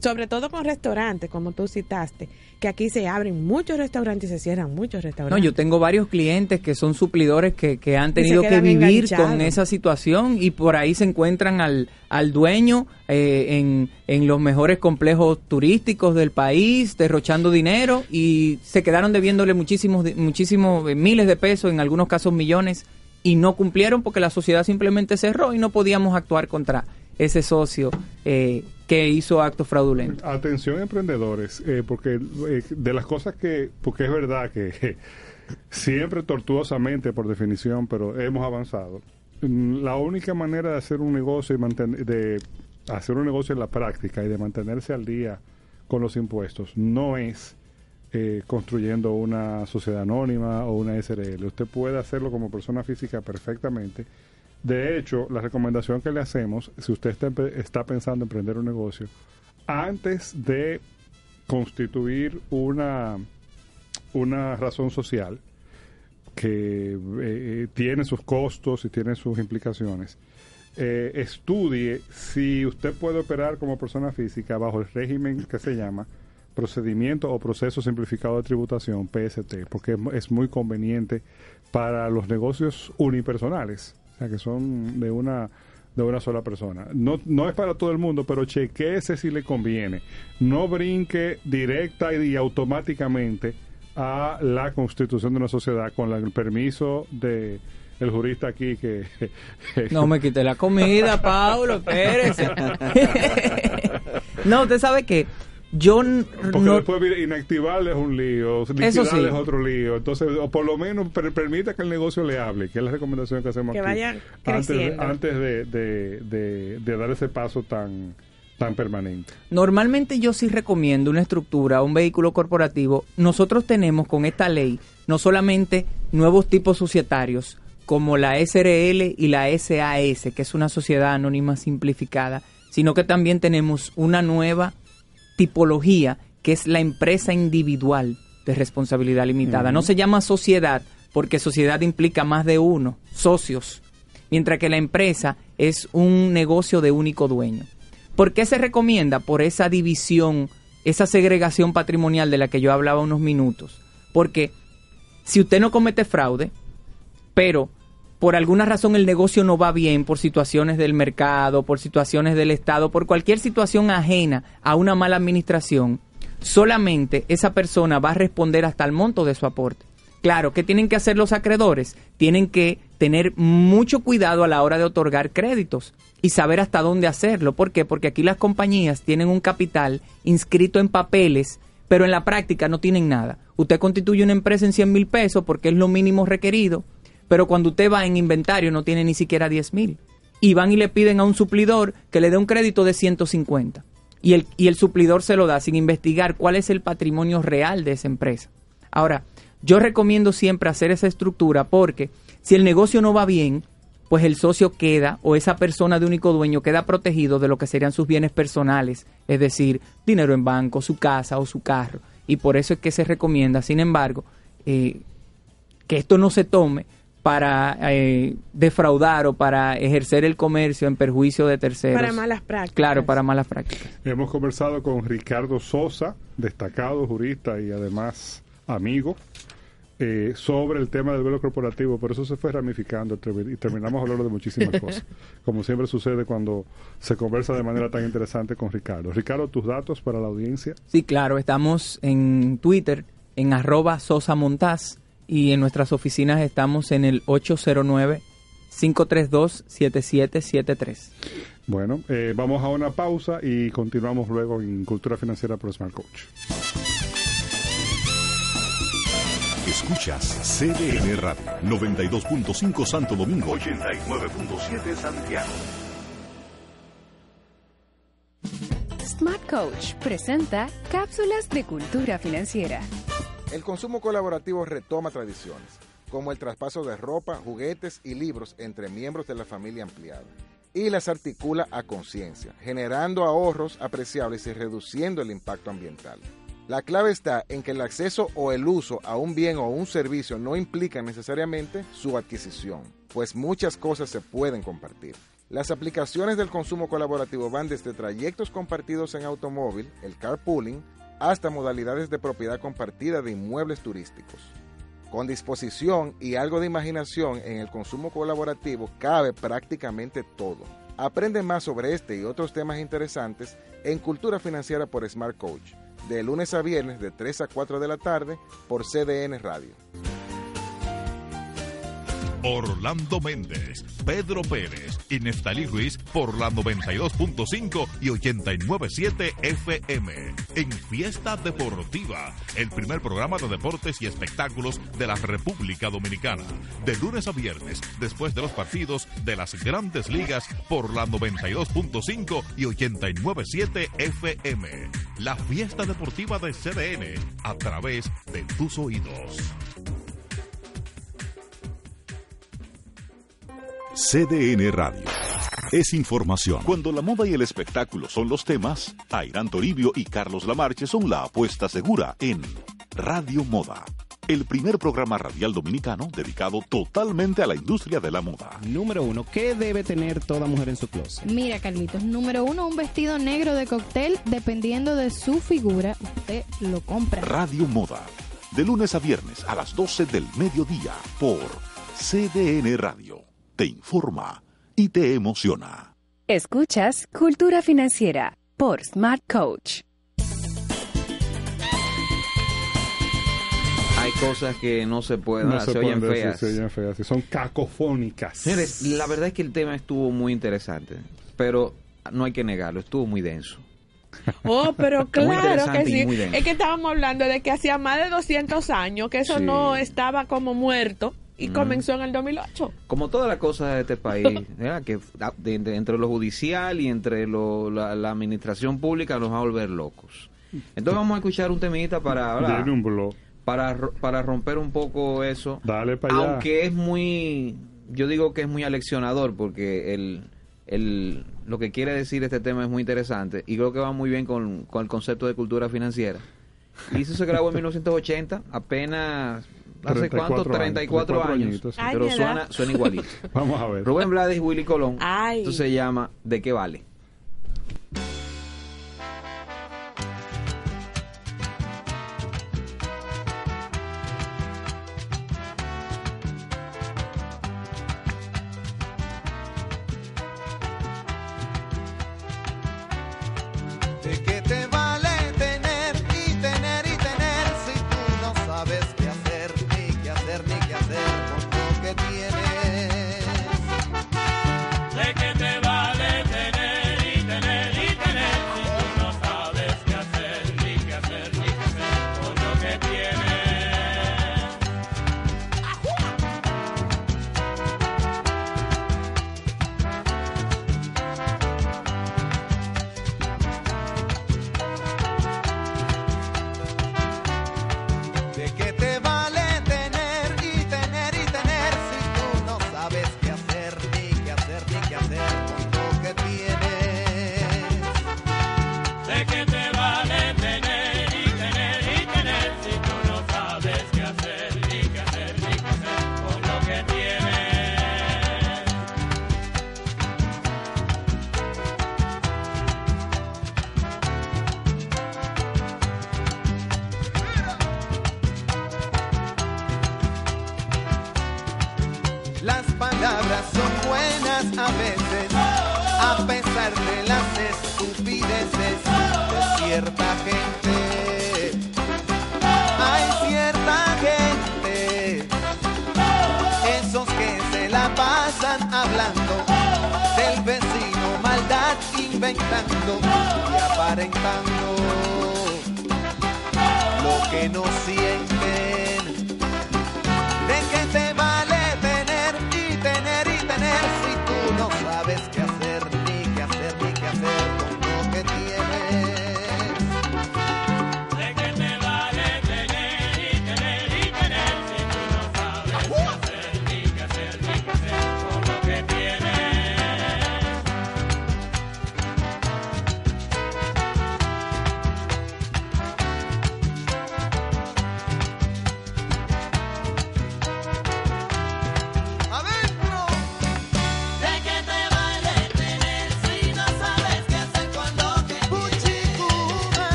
sobre todo con restaurantes, como tú citaste, que aquí se abren muchos restaurantes y se cierran muchos No, restaurantes. yo tengo varios clientes que son suplidores que, que han tenido que vivir con esa situación y por ahí se encuentran al, al dueño eh, en, en los mejores complejos turísticos del país, derrochando dinero y se quedaron debiéndole muchísimos, muchísimos eh, miles de pesos, en algunos casos millones, y no cumplieron porque la sociedad simplemente cerró y no podíamos actuar contra ese socio eh, que hizo actos fraudulentos. Atención emprendedores, eh, porque eh, de las cosas que, porque es verdad que siempre tortuosamente por definición, pero hemos avanzado. Mm, La única manera de hacer un negocio y mantener, de hacer un negocio en la práctica y de mantenerse al día con los impuestos no es eh, construyendo una sociedad anónima o una SRL. Usted puede hacerlo como persona física perfectamente. De hecho, la recomendación que le hacemos, si usted está, pensando en emprender un negocio, antes de constituir una, una razón social que eh, tiene sus costos y tiene sus implicaciones, eh, estudie si usted puede operar como persona física bajo el régimen que se llama procedimiento o proceso simplificado de tributación, PST, porque es, mu- es muy conveniente para los negocios unipersonales, o sea, que son de una de una sola persona. No, no es para todo el mundo, pero chequeese si le conviene. No brinque directa y, y automáticamente a la constitución de una sociedad con la- el permiso de el jurista aquí que No me quite la comida, Paulo, espérese. no, usted sabe que yo Porque no, después inactivarle es un lío, liquidarle sí. es otro lío. Entonces, o por lo menos per- permita que el negocio le hable, que es la recomendación que hacemos Que aquí. vaya antes de, creciendo. antes de, de, de- de dar ese paso tan, tan permanente. Normalmente yo sí recomiendo una estructura, un vehículo corporativo. Nosotros tenemos con esta ley no solamente nuevos tipos societarios como la SRL y la SAS, que es una sociedad anónima simplificada, sino que también tenemos una nueva tipología que es la empresa individual de responsabilidad limitada. No se llama sociedad porque sociedad implica más de uno, socios, mientras que la empresa es un negocio de único dueño. ¿Por qué se recomienda? Por esa división, esa segregación patrimonial de la que yo hablaba unos minutos. Porque si usted no comete fraude, pero por alguna razón el negocio no va bien, por situaciones del mercado, por situaciones del Estado, por cualquier situación ajena a una mala administración, solamente esa persona va a responder hasta el monto de su aporte. Claro, ¿qué tienen que hacer los acreedores? Tienen que tener mucho cuidado a la hora de otorgar créditos y saber hasta dónde hacerlo. ¿Por qué? Porque aquí las compañías tienen un capital inscrito en papeles, pero en la práctica no tienen nada. Usted constituye una empresa en 100 mil pesos porque es lo mínimo requerido, pero cuando usted va en inventario no tiene ni siquiera 10 mil. Y van y le piden a un suplidor que le dé un crédito de 150. Y el, y el suplidor se lo da sin investigar cuál es el patrimonio real de esa empresa. Ahora, yo recomiendo siempre hacer esa estructura porque si el negocio no va bien, pues el socio queda o esa persona de único dueño queda protegido de lo que serían sus bienes personales, es decir, dinero en banco, su casa o su carro. Y por eso es que se recomienda, sin embargo, eh, que esto no se tome para eh, defraudar o para ejercer el comercio en perjuicio de terceros. Para malas prácticas. Claro, para malas prácticas. Hemos conversado con Ricardo Sosa, destacado jurista y además amigo eh, sobre el tema del velo corporativo, pero eso se fue ramificando y terminamos hablando de muchísimas cosas, como siempre sucede cuando se conversa de manera tan interesante con Ricardo. Ricardo, tus datos para la audiencia. Sí, claro, estamos en Twitter, en arroba Sosa Montaz, y en nuestras oficinas estamos en el 809-532-7773. Bueno, eh, vamos a una pausa y continuamos luego en Cultura Financiera por Smart Coach. Escuchas CDN Radio, 92.5 Santo Domingo, 89.7 Santiago. Smart Coach presenta cápsulas de cultura financiera. El consumo colaborativo retoma tradiciones, como el traspaso de ropa, juguetes y libros entre miembros de la familia ampliada, y las articula a conciencia, generando ahorros apreciables y reduciendo el impacto ambiental. La clave está en que el acceso o el uso a un bien o un servicio no implica necesariamente su adquisición, pues muchas cosas se pueden compartir. Las aplicaciones del consumo colaborativo van desde trayectos compartidos en automóvil, el carpooling, hasta modalidades de propiedad compartida de inmuebles turísticos. Con disposición y algo de imaginación en el consumo colaborativo cabe prácticamente todo. Aprende más sobre este y otros temas interesantes en Cultura Financiera por Smart Coach de lunes a viernes de 3 a 4 de la tarde por CDN Radio. Orlando Méndez, Pedro Pérez y Neftalí Ruiz por la 92.5 y 89.7 FM. En Fiesta Deportiva, el primer programa de deportes y espectáculos de la República Dominicana. De lunes a viernes, después de los partidos de las grandes ligas por la 92.5 y 89.7 FM. La Fiesta Deportiva de CDN a través de tus oídos. CDN Radio. Es información. Cuando la moda y el espectáculo son los temas, Airán Toribio y Carlos Lamarche son la apuesta segura en Radio Moda. El primer programa radial dominicano dedicado totalmente a la industria de la moda. Número uno, ¿qué debe tener toda mujer en su closet? Mira, Carlitos, número uno, un vestido negro de cóctel, dependiendo de su figura, usted lo compra. Radio Moda. De lunes a viernes a las 12 del mediodía por CDN Radio te informa y te emociona. Escuchas Cultura Financiera por Smart Coach. Hay cosas que no se pueden, No se, se oyen decir, feas. se oyen feas, son cacofónicas. Señores, la verdad es que el tema estuvo muy interesante, pero no hay que negarlo, estuvo muy denso. Oh, pero claro que sí. muy denso. Es que estábamos hablando de que hacía más de 200 años que eso Sí. no estaba como muerto y Mm. comenzó en el 2008. Como todas las cosas de este país, ¿verdad? que de- de- entre lo judicial y entre lo- la, la administración pública nos va a volver locos. Entonces vamos a escuchar un temita para, blog. para para romper un poco eso. Dale para allá. Aunque es muy, yo digo que es muy aleccionador porque el, el, lo que quiere decir este tema es muy interesante y creo que va muy bien con, con el concepto de cultura financiera. Y eso se grabó en 1980, apenas hace 34 cuánto, años, 34 34 años, añitos, sí. Ay, pero suena, suena igualito. Vamos a ver. Rubén Blades Willy Colón. Ay. Esto se llama ¿De qué vale?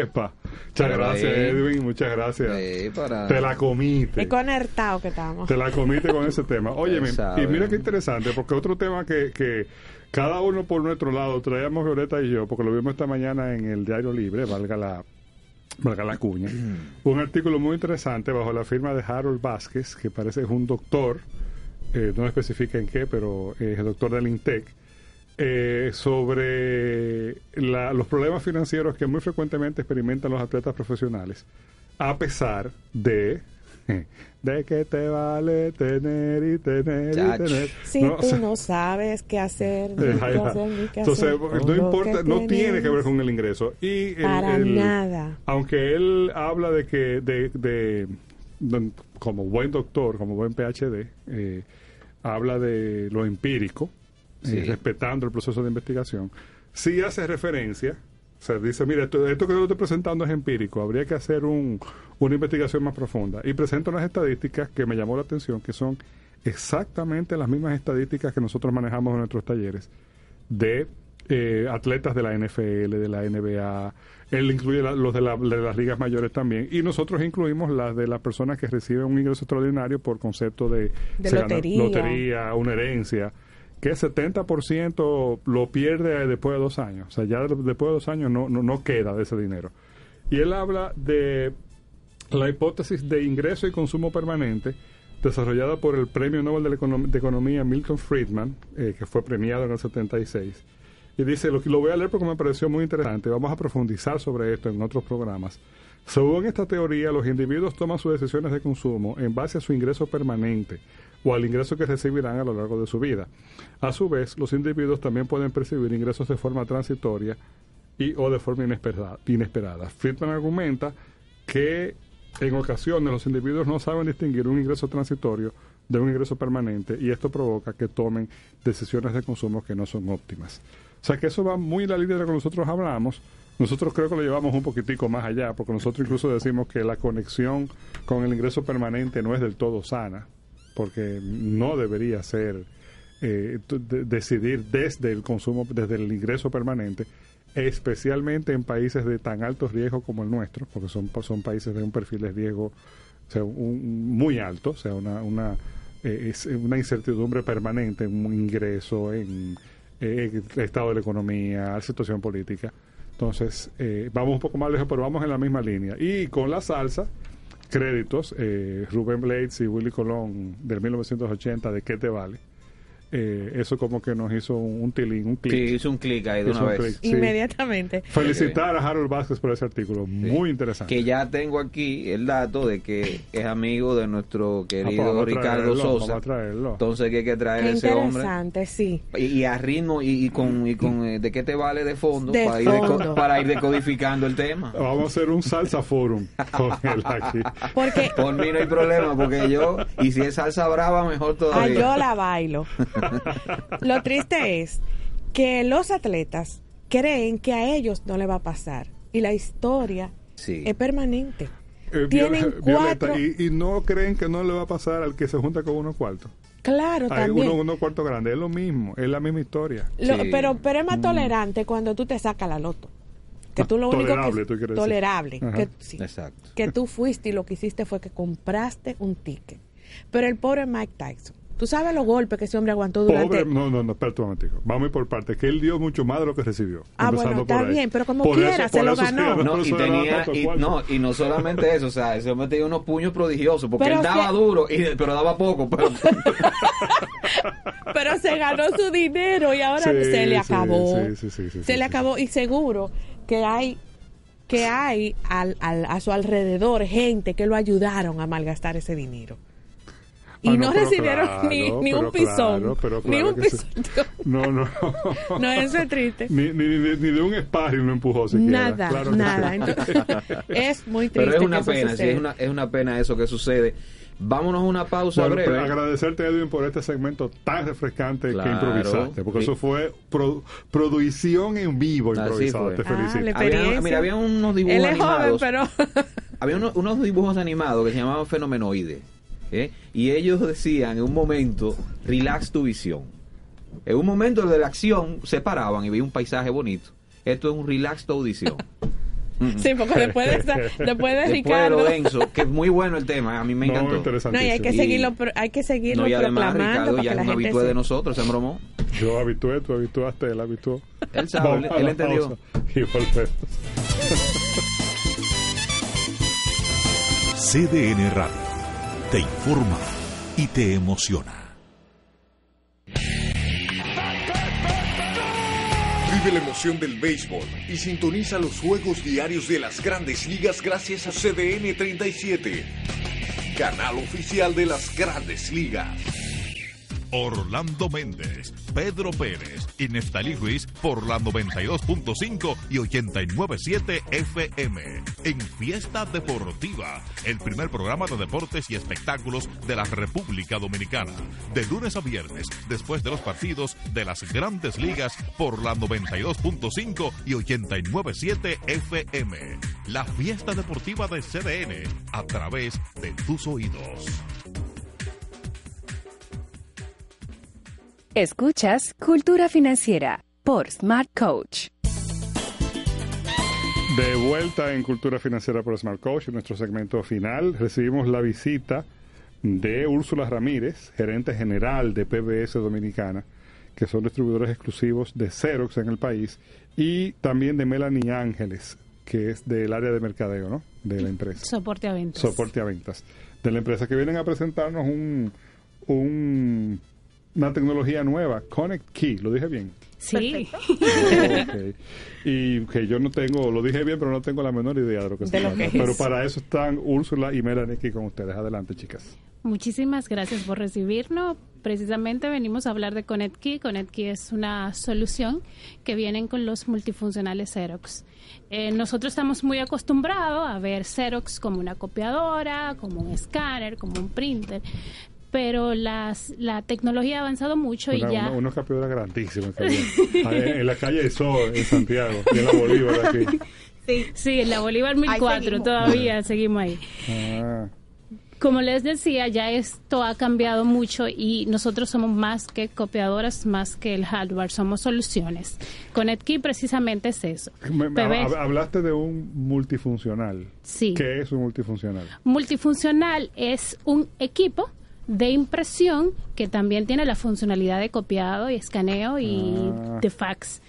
Epa. Muchas Pero gracias, ahí- Edwin. Muchas gracias. Para- Te la comiste. Es conectado que estamos. Te la comiste con ese tema. Sabe. y mira qué interesante, porque otro tema que, que cada uno por nuestro lado traíamos Violeta y yo, porque lo vimos esta mañana en el Diario Libre, valga la, valga la cuña, un artículo muy interesante bajo la firma de Harold Vázquez, que parece que es un doctor, eh, no especifica en qué, pero es el doctor del INTEC, eh, sobre la- los problemas financieros que muy frecuentemente experimentan los atletas profesionales, a pesar de de que te vale tener y tener y tener. Si No, o tú sea, no sabes qué hacer, ni qué hacer, ni qué Entonces, hacer no importa, no tiene que ver con el ingreso. Y el- Para el- nada. Aunque él habla de que, de, de- de- como buen doctor, como buen PhD, eh, habla de lo empírico, eh, Sí. respetando el proceso de investigación, sí hace referencia, o sea, dice, mira, esto, esto que yo estoy presentando es empírico, habría que hacer un, una investigación más profunda. Y presenta unas estadísticas que me llamó la atención, que son exactamente las mismas estadísticas que nosotros manejamos en nuestros talleres de eh, atletas de la NFL, de la NBA. Él incluye la- los de, la- de las ligas mayores también. Y nosotros incluimos las de las personas que reciben un ingreso extraordinario por concepto de, De se gana lotería. lotería, una herencia, que el 70% lo pierde después de dos años. O sea, ya de- después de dos años no, no, no queda de ese dinero. Y él habla de la hipótesis de ingreso y consumo permanente desarrollada por el Premio Nobel de Economía Milton Friedman, eh, que fue premiado en el 76. Y dice, lo, lo voy a leer porque me pareció muy interesante, vamos a profundizar sobre esto en otros programas. Según esta teoría, los individuos toman sus decisiones de consumo en base a su ingreso permanente o al ingreso que recibirán a lo largo de su vida. A su vez, los individuos también pueden percibir ingresos de forma transitoria y o de forma inesperada. inesperada. Friedman argumenta que en ocasiones los individuos no saben distinguir un ingreso transitorio de un ingreso permanente y esto provoca que tomen decisiones de consumo que no son óptimas. O sea que eso va muy en la línea de lo que nosotros hablamos. Nosotros creo que lo llevamos un poquitico más allá, porque nosotros incluso decimos que la conexión con el ingreso permanente no es del todo sana, porque no debería ser eh, de- decidir desde el consumo, desde el ingreso permanente, especialmente en países de tan alto riesgo como el nuestro, porque son, son países de un perfil de riesgo muy alto, o sea, una, una, eh, una incertidumbre permanente en un ingreso, en eh, el estado de la economía, situación política. Entonces, eh, vamos un poco más lejos, pero vamos en la misma línea. Y con la salsa, créditos, eh, Rubén Blades y Willy Colón del 1980 de ¿Qué te vale? Eh, eso como que nos hizo un, un tilín, un clic. Sí, hizo un clic ahí de Hizo una un vez. sí. Inmediatamente. Felicitar a Harold Vázquez por ese artículo, muy interesante. Que ya tengo aquí el dato de que es amigo de nuestro Ah, pues querido Ricardo traerlo, Sosa. vamos a traerlo. Entonces que hay que traer Qué a ese hombre. interesante, sí. Y, y a ritmo y, y con, y con eh, de qué te vale de fondo, De para, Ir fondo. para ir decodificando el tema. Vamos a hacer un salsa forum con él aquí. Porque Por mí no hay problema, porque yo, y si es salsa brava, mejor ah, todavía. yo la bailo. Lo triste es que los atletas creen que a ellos no le va a pasar. Y la historia Sí. es permanente. Eh, Tienen Viole- Violeta, cuatro- y, y no creen que no le va a pasar al que se junta con unos cuartos. Claro, Hay también. uno, unos cuartos grandes, es lo mismo, es la misma historia. Lo- pero, pero es Mm. más tolerante cuando tú te sacas la loto. Que tú lo único Tolerable, tú que quieres decir. tolerable, que, sí, Exacto. que tú fuiste y lo que hiciste fue que compraste un ticket. Pero el pobre Mike Tyson, tú sabes los golpes que ese hombre aguantó durante Pobre, no, no, no, espérate un momentico. Vamos a ir por partes, que él dio mucho más de lo que recibió. Ah, bueno, está bien, pero como Por quiera, se lo ganó. No, y tenía, no, y no solamente eso, o sea, ese hombre tenía unos puños prodigiosos, porque Pero él daba que- duro, y, pero daba poco. Pero, pero se ganó su dinero y ahora Sí, se le acabó. sí, sí, sí, sí, se sí, le sí. acabó y seguro que hay que hay al, al- a su alrededor gente que lo ayudaron a malgastar ese dinero. Y Ah, no, pero recibieron claro, ni, ni un pisón. claro, pero ni claro un pisón. No, no. No, eso es triste. Ni, ni, ni, ni de un sparring lo empujó siquiera. Nada, Claro nada. sí. Entonces, es muy triste. pero es una que eso pena, sí, es una, es una pena eso que sucede. Vámonos a una pausa Bueno, breve. pero agradecerte, Edwin, por este segmento tan refrescante Claro. que improvisaste, porque Sí. eso fue produ- producción en vivo improvisada. Te Ah, felicito. la Había- mira, había unos dibujos Él es joven, animados. pero Había uno- unos dibujos animados que se llamaban fenomenoides. ¿Eh? Y ellos decían en un momento, relax tu visión. En un momento de la acción se paraban y veía un paisaje bonito. Esto es un relax tu audición. sí, porque después de, esa- después de Después de Ricardo. denso, que es muy bueno el tema, a mí me No, encantó. interesante. No, y hay que Y- seguirlo, pro- hay que seguirlo No, y además proclamando Ricardo ya es un habitué de nosotros, se embromó. Yo habitué, tú habituaste, él habituó. Él sabe, Vamos él- entendió. Y volvemos. CDN Radio. Te informa y te emociona. Vive la emoción del béisbol y sintoniza los juegos diarios de las grandes ligas gracias a CDN 37, canal oficial de las grandes ligas. Orlando Méndez, Pedro Pérez y Neftalí Ruiz por la 92.5 y 89.7 FM. En Fiesta Deportiva, el primer programa de deportes y espectáculos de la República Dominicana. De lunes a viernes, después de los partidos de las grandes ligas por la 92.5 y 89.7 FM. La Fiesta Deportiva de CDN a través de tus oídos. Escuchas Cultura Financiera por Smart Coach. De vuelta en Cultura Financiera por Smart Coach, en nuestro segmento final, recibimos la visita de Úrsula Ramírez, gerente general de PBS Dominicana, que son distribuidores exclusivos de Xerox en el país, y también de Melanie Ángeles, que es del área de mercadeo, ¿no? De la empresa. Soporte a ventas. Soporte a ventas. De la empresa que vienen a presentarnos un, un- una tecnología nueva, Connect Key, ¿lo dije bien? Sí. Ok. Y que yo no tengo, lo dije bien, pero no tengo la menor idea de lo que se De trata. que Pero es. para eso están Úrsula y Melanie aquí con ustedes. Adelante, chicas. Muchísimas gracias por recibirnos. Precisamente venimos a hablar de ConnectKey. ConnectKey es una solución que vienen con los multifuncionales Xerox. Eh, nosotros estamos muy acostumbrados a ver Xerox como una copiadora, como un escáner, como un printer, pero las, la tecnología ha avanzado mucho y ya... una, una captura grandísima. en, la calle de Sol, en Santiago, y en la Bolívar aquí. Sí, sí, en la Bolívar 1004 seguimos. todavía seguimos ahí. Ah, Como les decía, ya esto ha cambiado mucho y nosotros somos más que copiadoras, más que el hardware, somos soluciones. ConnectKey precisamente es eso. me- me- hablaste de un multifuncional. Sí. ¿Qué es un multifuncional? Multifuncional es un equipo de impresión que también tiene la funcionalidad de copiado y escaneo y Ah. de fax.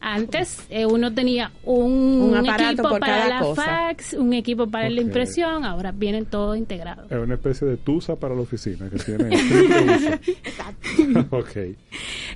Antes eh, uno tenía un, equipo para la cosa. fax, un equipo para la impresión, ahora vienen todos integrados. Es una especie de tusa para la oficina que tiene ok.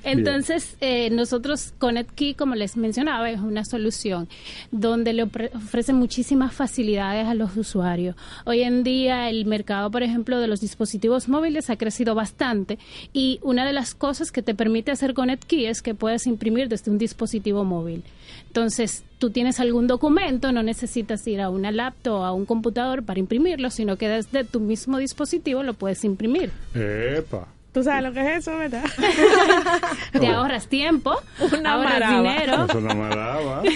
Entonces, eh, nosotros ConnectKey, como les mencionaba, es una solución donde le ofre- ofrece muchísimas facilidades a los usuarios. Hoy en día el mercado, por ejemplo, de los dispositivos móviles ha crecido bastante y una de las cosas que te permite hacer ConnectKey es que puedes imprimir desde un dispositivo móvil. Entonces, tú tienes algún documento, no necesitas ir a una laptop o a un computador para imprimirlo, sino que desde tu mismo dispositivo lo puedes imprimir. Epa. Tú sabes lo que es eso, ¿verdad? Te ahorras tiempo, Una ahorras maraba. dinero. Es una maraba.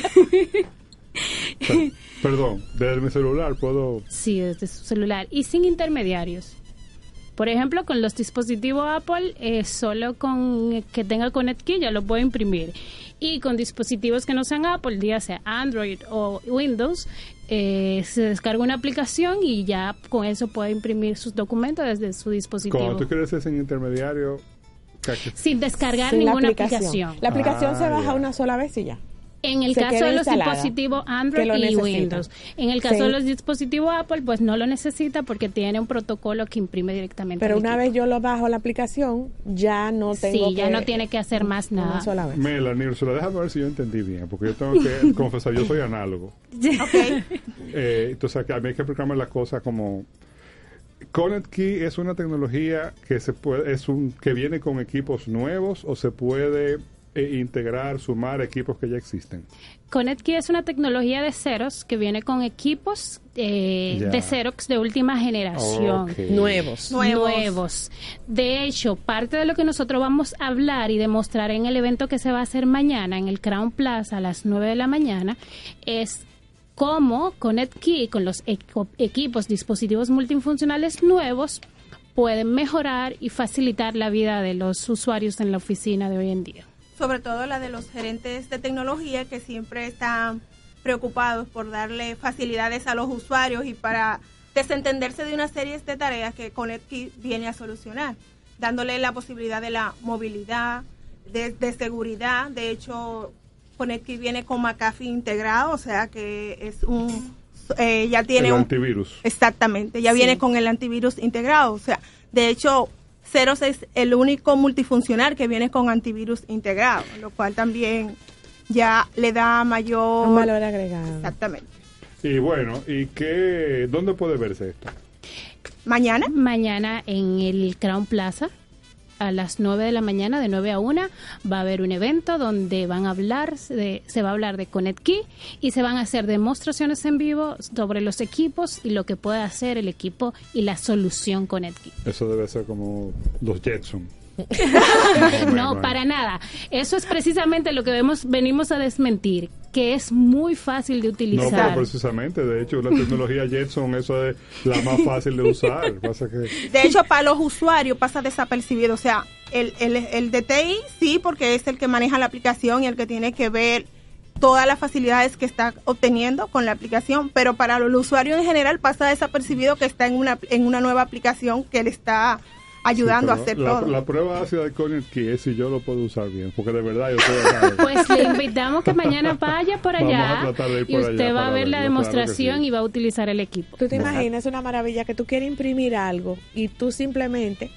Perdón, desde mi celular puedo... Sí, desde su celular y sin intermediarios. Por ejemplo, con los dispositivos Apple, eh, solo con que tenga ConnectKey ya lo puedo imprimir. Y con dispositivos que no sean Apple, ya sea Android o Windows, eh, se descarga una aplicación y ya con eso puede imprimir sus documentos desde su dispositivo. Cuando tú quieres ser sin intermediario... ¿qué- Sin descargar Sin ninguna aplicación. aplicación. La aplicación Ah, se baja ya. una sola vez y ya. En el caso de los dispositivos Android lo y necesita. Windows. En el caso Sí. de los dispositivos Apple, pues no lo necesita porque tiene un protocolo que imprime directamente. Pero una equipo. vez yo lo bajo la aplicación, ya no tengo Sí, ya que- no tiene que hacer más nada. Una sola vez. Melanie, Ursula, déjame ver si yo entendí bien, porque yo tengo que confesar, yo soy análogo. Eh, entonces, a mí hay que explicarme las cosas como... ConnectKey es una tecnología que se puede, es un que viene con equipos nuevos o se puede eh, integrar, sumar equipos que ya existen. ConnectKey es una tecnología de Xerox que viene con equipos eh, de Xerox de última generación. Nuevos. Nuevos. De hecho, parte de lo que nosotros vamos a hablar y demostrar en el evento que se va a hacer mañana en el Crown Plaza a las 9 de la mañana es cómo ConnectKey con los equipos, dispositivos multifuncionales nuevos pueden mejorar y facilitar la vida de los usuarios en la oficina de hoy en día. Sobre todo la de los gerentes de tecnología que siempre están preocupados por darle facilidades a los usuarios y para desentenderse de una serie de tareas que ConnectKey viene a solucionar, dándole la posibilidad de la movilidad, de, de seguridad. De hecho, ConnectKey viene con McAfee integrado, o sea que es un eh, ya tiene el un antivirus. Exactamente, ya Sí. viene con el antivirus integrado. O sea, de hecho, Ceros es el único multifuncional que viene con antivirus integrado, lo cual también ya le da mayor Un valor agregado. Exactamente. Y bueno, ¿y qué, dónde puede verse esto? Mañana. Mañana en el Crown Plaza a las 9 de la mañana, de 9 a 1, va a haber un evento donde van a hablar, de, se va a hablar de ConnectKey y se van a hacer demostraciones en vivo sobre los equipos y lo que puede hacer el equipo y la solución ConnectKey. Eso debe ser como los Jetson. no, para nada. Eso es precisamente lo que vemos, venimos a desmentir, que es muy fácil de No, pero utilizar. precisamente, de hecho, la tecnología Jetson, eso es la más fácil de usar. Pasa que De hecho, para los usuarios pasa desapercibido. O sea, el, el, el de TI sí, porque es el que maneja la aplicación y el que tiene que ver todas las facilidades que está obteniendo con la aplicación, pero para el usuario en general pasa desapercibido que está en una, en una nueva aplicación que le está ayudando Sí, a hacer la, todo. La prueba ácida de ConnectKey es si yo lo puedo usar bien, porque de verdad yo estoy acá. Pues le invitamos que mañana vaya por Vamos allá a tratar de ir y usted allá va a ver la claro que demostración sí. y va a utilizar el equipo. Tú te imaginas, es una maravilla que tú quieres imprimir algo y tú simplemente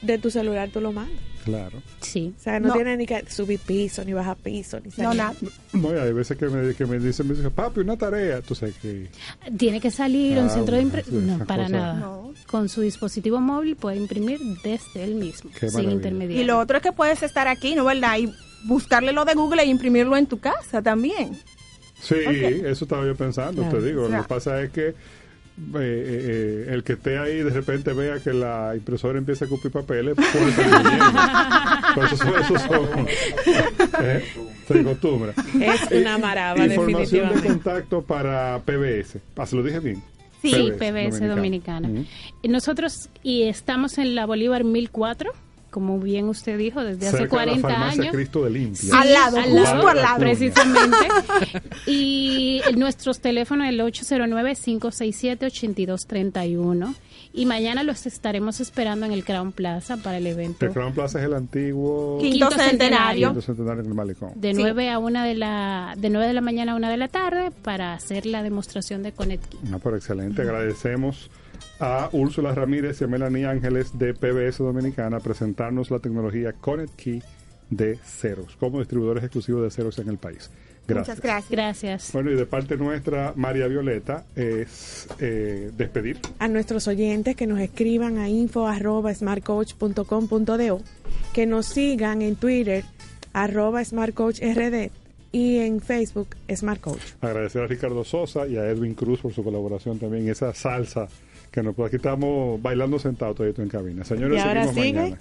de tu celular tú lo mandas. Claro. Sí. O sea, no, No. tienes ni que subir piso, ni bajar piso, ni salir. nada. No, y hay veces que me, que me dicen, me dicen, papi, una tarea. Tú sabes que. Tiene que salir a un Ah, centro de impresión. No, para cosa- nada. No. Con su dispositivo móvil puede imprimir desde él mismo, Qué sin maravilla. intermediario. Y lo otro es que puedes estar aquí, ¿no verdad? Y buscarle lo de Google e imprimirlo en tu casa también. Sí, eso estaba yo pensando, Claro. te digo. Lo que pasa es que eh, eh, eh, el que esté ahí de repente vea que la impresora empieza a cupir papeles. Pero eso, son- eso son. eh, se acostumbra. Es una maravilla, Información de contacto para PBS. Ah, ¿se lo dije bien? Sí, PBS Dominicana. Ujú. Y Nosotros y estamos en la Bolívar 1004 como bien usted dijo, desde hace Cerca de la 40 años. Cristo de Limpia. Sí, Al lado, justo al lado. Precisamente. y nuestros teléfonos el 809-567-8231. Y mañana los estaremos esperando en el Crown Plaza para el evento. El Crown Plaza es el antiguo Quinto centenario. Quinto centenario en el malecón. De 9 a 1 de la de 9 de la mañana a 1 de la tarde para hacer la demostración de Connect Key. No, pero excelente. Agradecemos a Úrsula Ramírez y a Melanie Ángeles de PBS Dominicana presentarnos la tecnología Connect Key de Ceros como distribuidores exclusivos de Ceros en el país. Gracias. Muchas gracias. Gracias. Bueno, y de parte nuestra, María Violeta, es eh, despedir. a nuestros oyentes que nos escriban a info arroba smartcoach.com.do, que nos sigan en Twitter arroba smartcoachrd y en Facebook smartcoach. Agradecer a Ricardo Sosa y a Edwin Cruz por su colaboración también, esa salsa que nos aquí estamos bailando sentados todavía en cabina. Señores, ¿Y ahora seguimos sigue? mañana.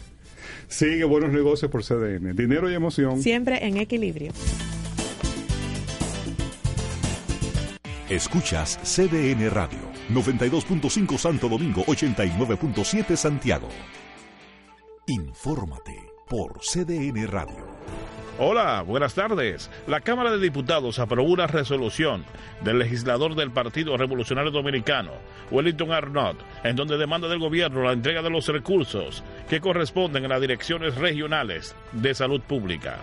Sigue Buenos Negocios por CDN. Dinero y emoción. Siempre en equilibrio. Escuchas CDN Radio, 92.5 Santo Domingo, 89.7 Santiago. Infórmate por CDN Radio. Hola, buenas tardes. La Cámara de Diputados aprobó una resolución del legislador del Partido Revolucionario Dominicano, Wellington Arnott, en donde demanda del gobierno la entrega de los recursos que corresponden a las direcciones regionales de salud pública.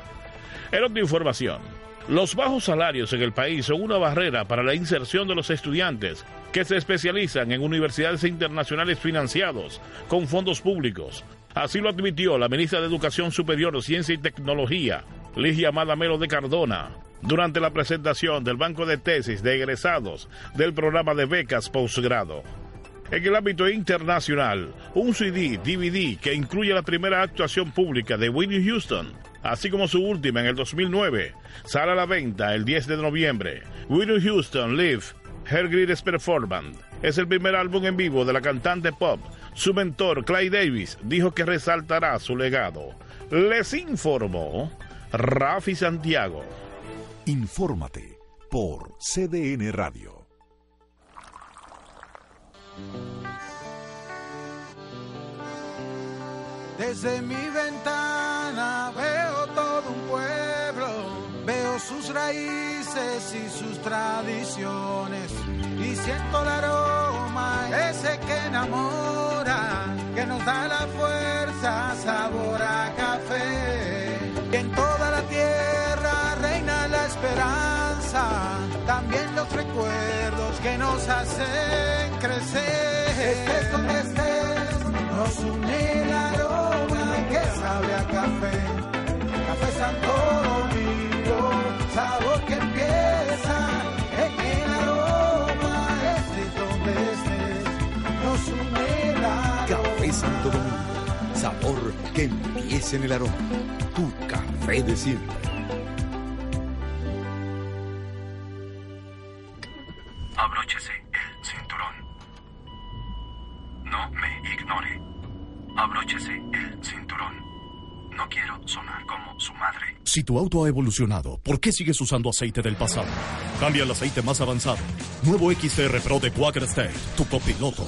En otra información, los bajos salarios en el país son una barrera para la inserción de los estudiantes que se especializan en universidades internacionales financiados con fondos públicos. Así lo admitió la ministra de Educación Superior, Ciencia y Tecnología, Ligia Madamelo de Cardona, durante la presentación del Banco de Tesis de Egresados del programa de becas posgrado. En el ámbito internacional, un CD, DVD que incluye la primera actuación pública de Whitney Houston, así como su última en el 2009, sale a la venta el 10 de noviembre. Whitney Houston Live, Her Greatest Performance, es el primer álbum en vivo de la cantante pop. Su mentor, Clay Davis, dijo que resaltará su legado. Les informó Rafi Santiago. Infórmate por CDN Radio. Desde mi ventana veo todo un pueblo, veo sus raíces y sus tradiciones y siento el aroma ese que enamora, que nos da la fuerza, sabor a café. Y en toda la tierra reina la esperanza, también los recuerdos que nos hacen crecer. Estés donde estés, nos une sabe a café. Café Santo Domingo, sabor que empieza en el aroma. Estés donde estés, nos une el aroma. Café Santo Domingo. Sabor que empieza en el aroma. Tu café de siempre. Abróchese el cinturón. No el quiero sonar como su madre. Si tu auto ha evolucionado, ¿por qué sigues usando aceite del pasado? Cambia al aceite más avanzado. Nuevo XTR Pro de Quaker State, tu copiloto.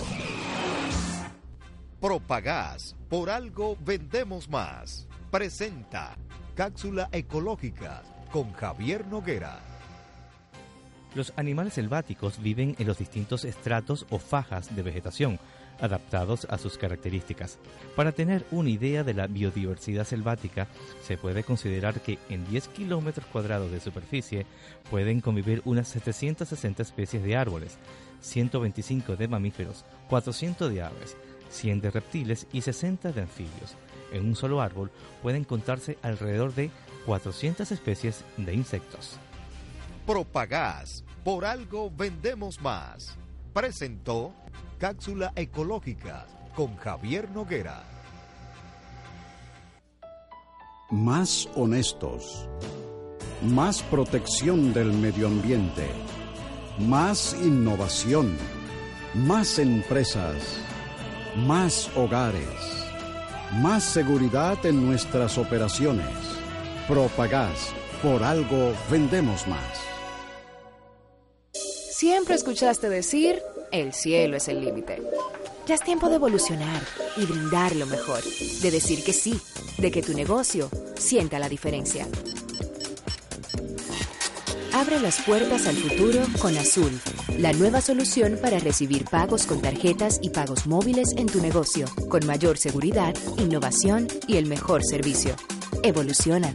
Propagás, por algo vendemos más. Presenta Cápsula Ecológica con Javier Noguera. Los animales selváticos viven en los distintos estratos o fajas de vegetación, adaptados a sus características. Para tener una idea de la biodiversidad selvática, se puede considerar que en 10 kilómetros cuadrados de superficie pueden convivir unas 760 especies de árboles, 125 de mamíferos, 400 de aves, 100 de reptiles y 60 de anfibios. En un solo árbol pueden contarse alrededor de 400 especies de insectos. Propagás, por algo vendemos más. Presentó Cápsula Ecológica con Javier Noguera. Más honestos. Más protección del medio ambiente. Más innovación. Más empresas. Más hogares. Más seguridad en nuestras operaciones. Propagás. Por algo vendemos más. Siempre escuchaste decir, el cielo es el límite. Ya es tiempo de evolucionar y brindar lo mejor, de decir que sí, de que tu negocio sienta la diferencia. Abre las puertas al futuro con Azul, la nueva solución para recibir pagos con tarjetas y pagos móviles en tu negocio, con mayor seguridad, innovación y el mejor servicio. Evoluciona.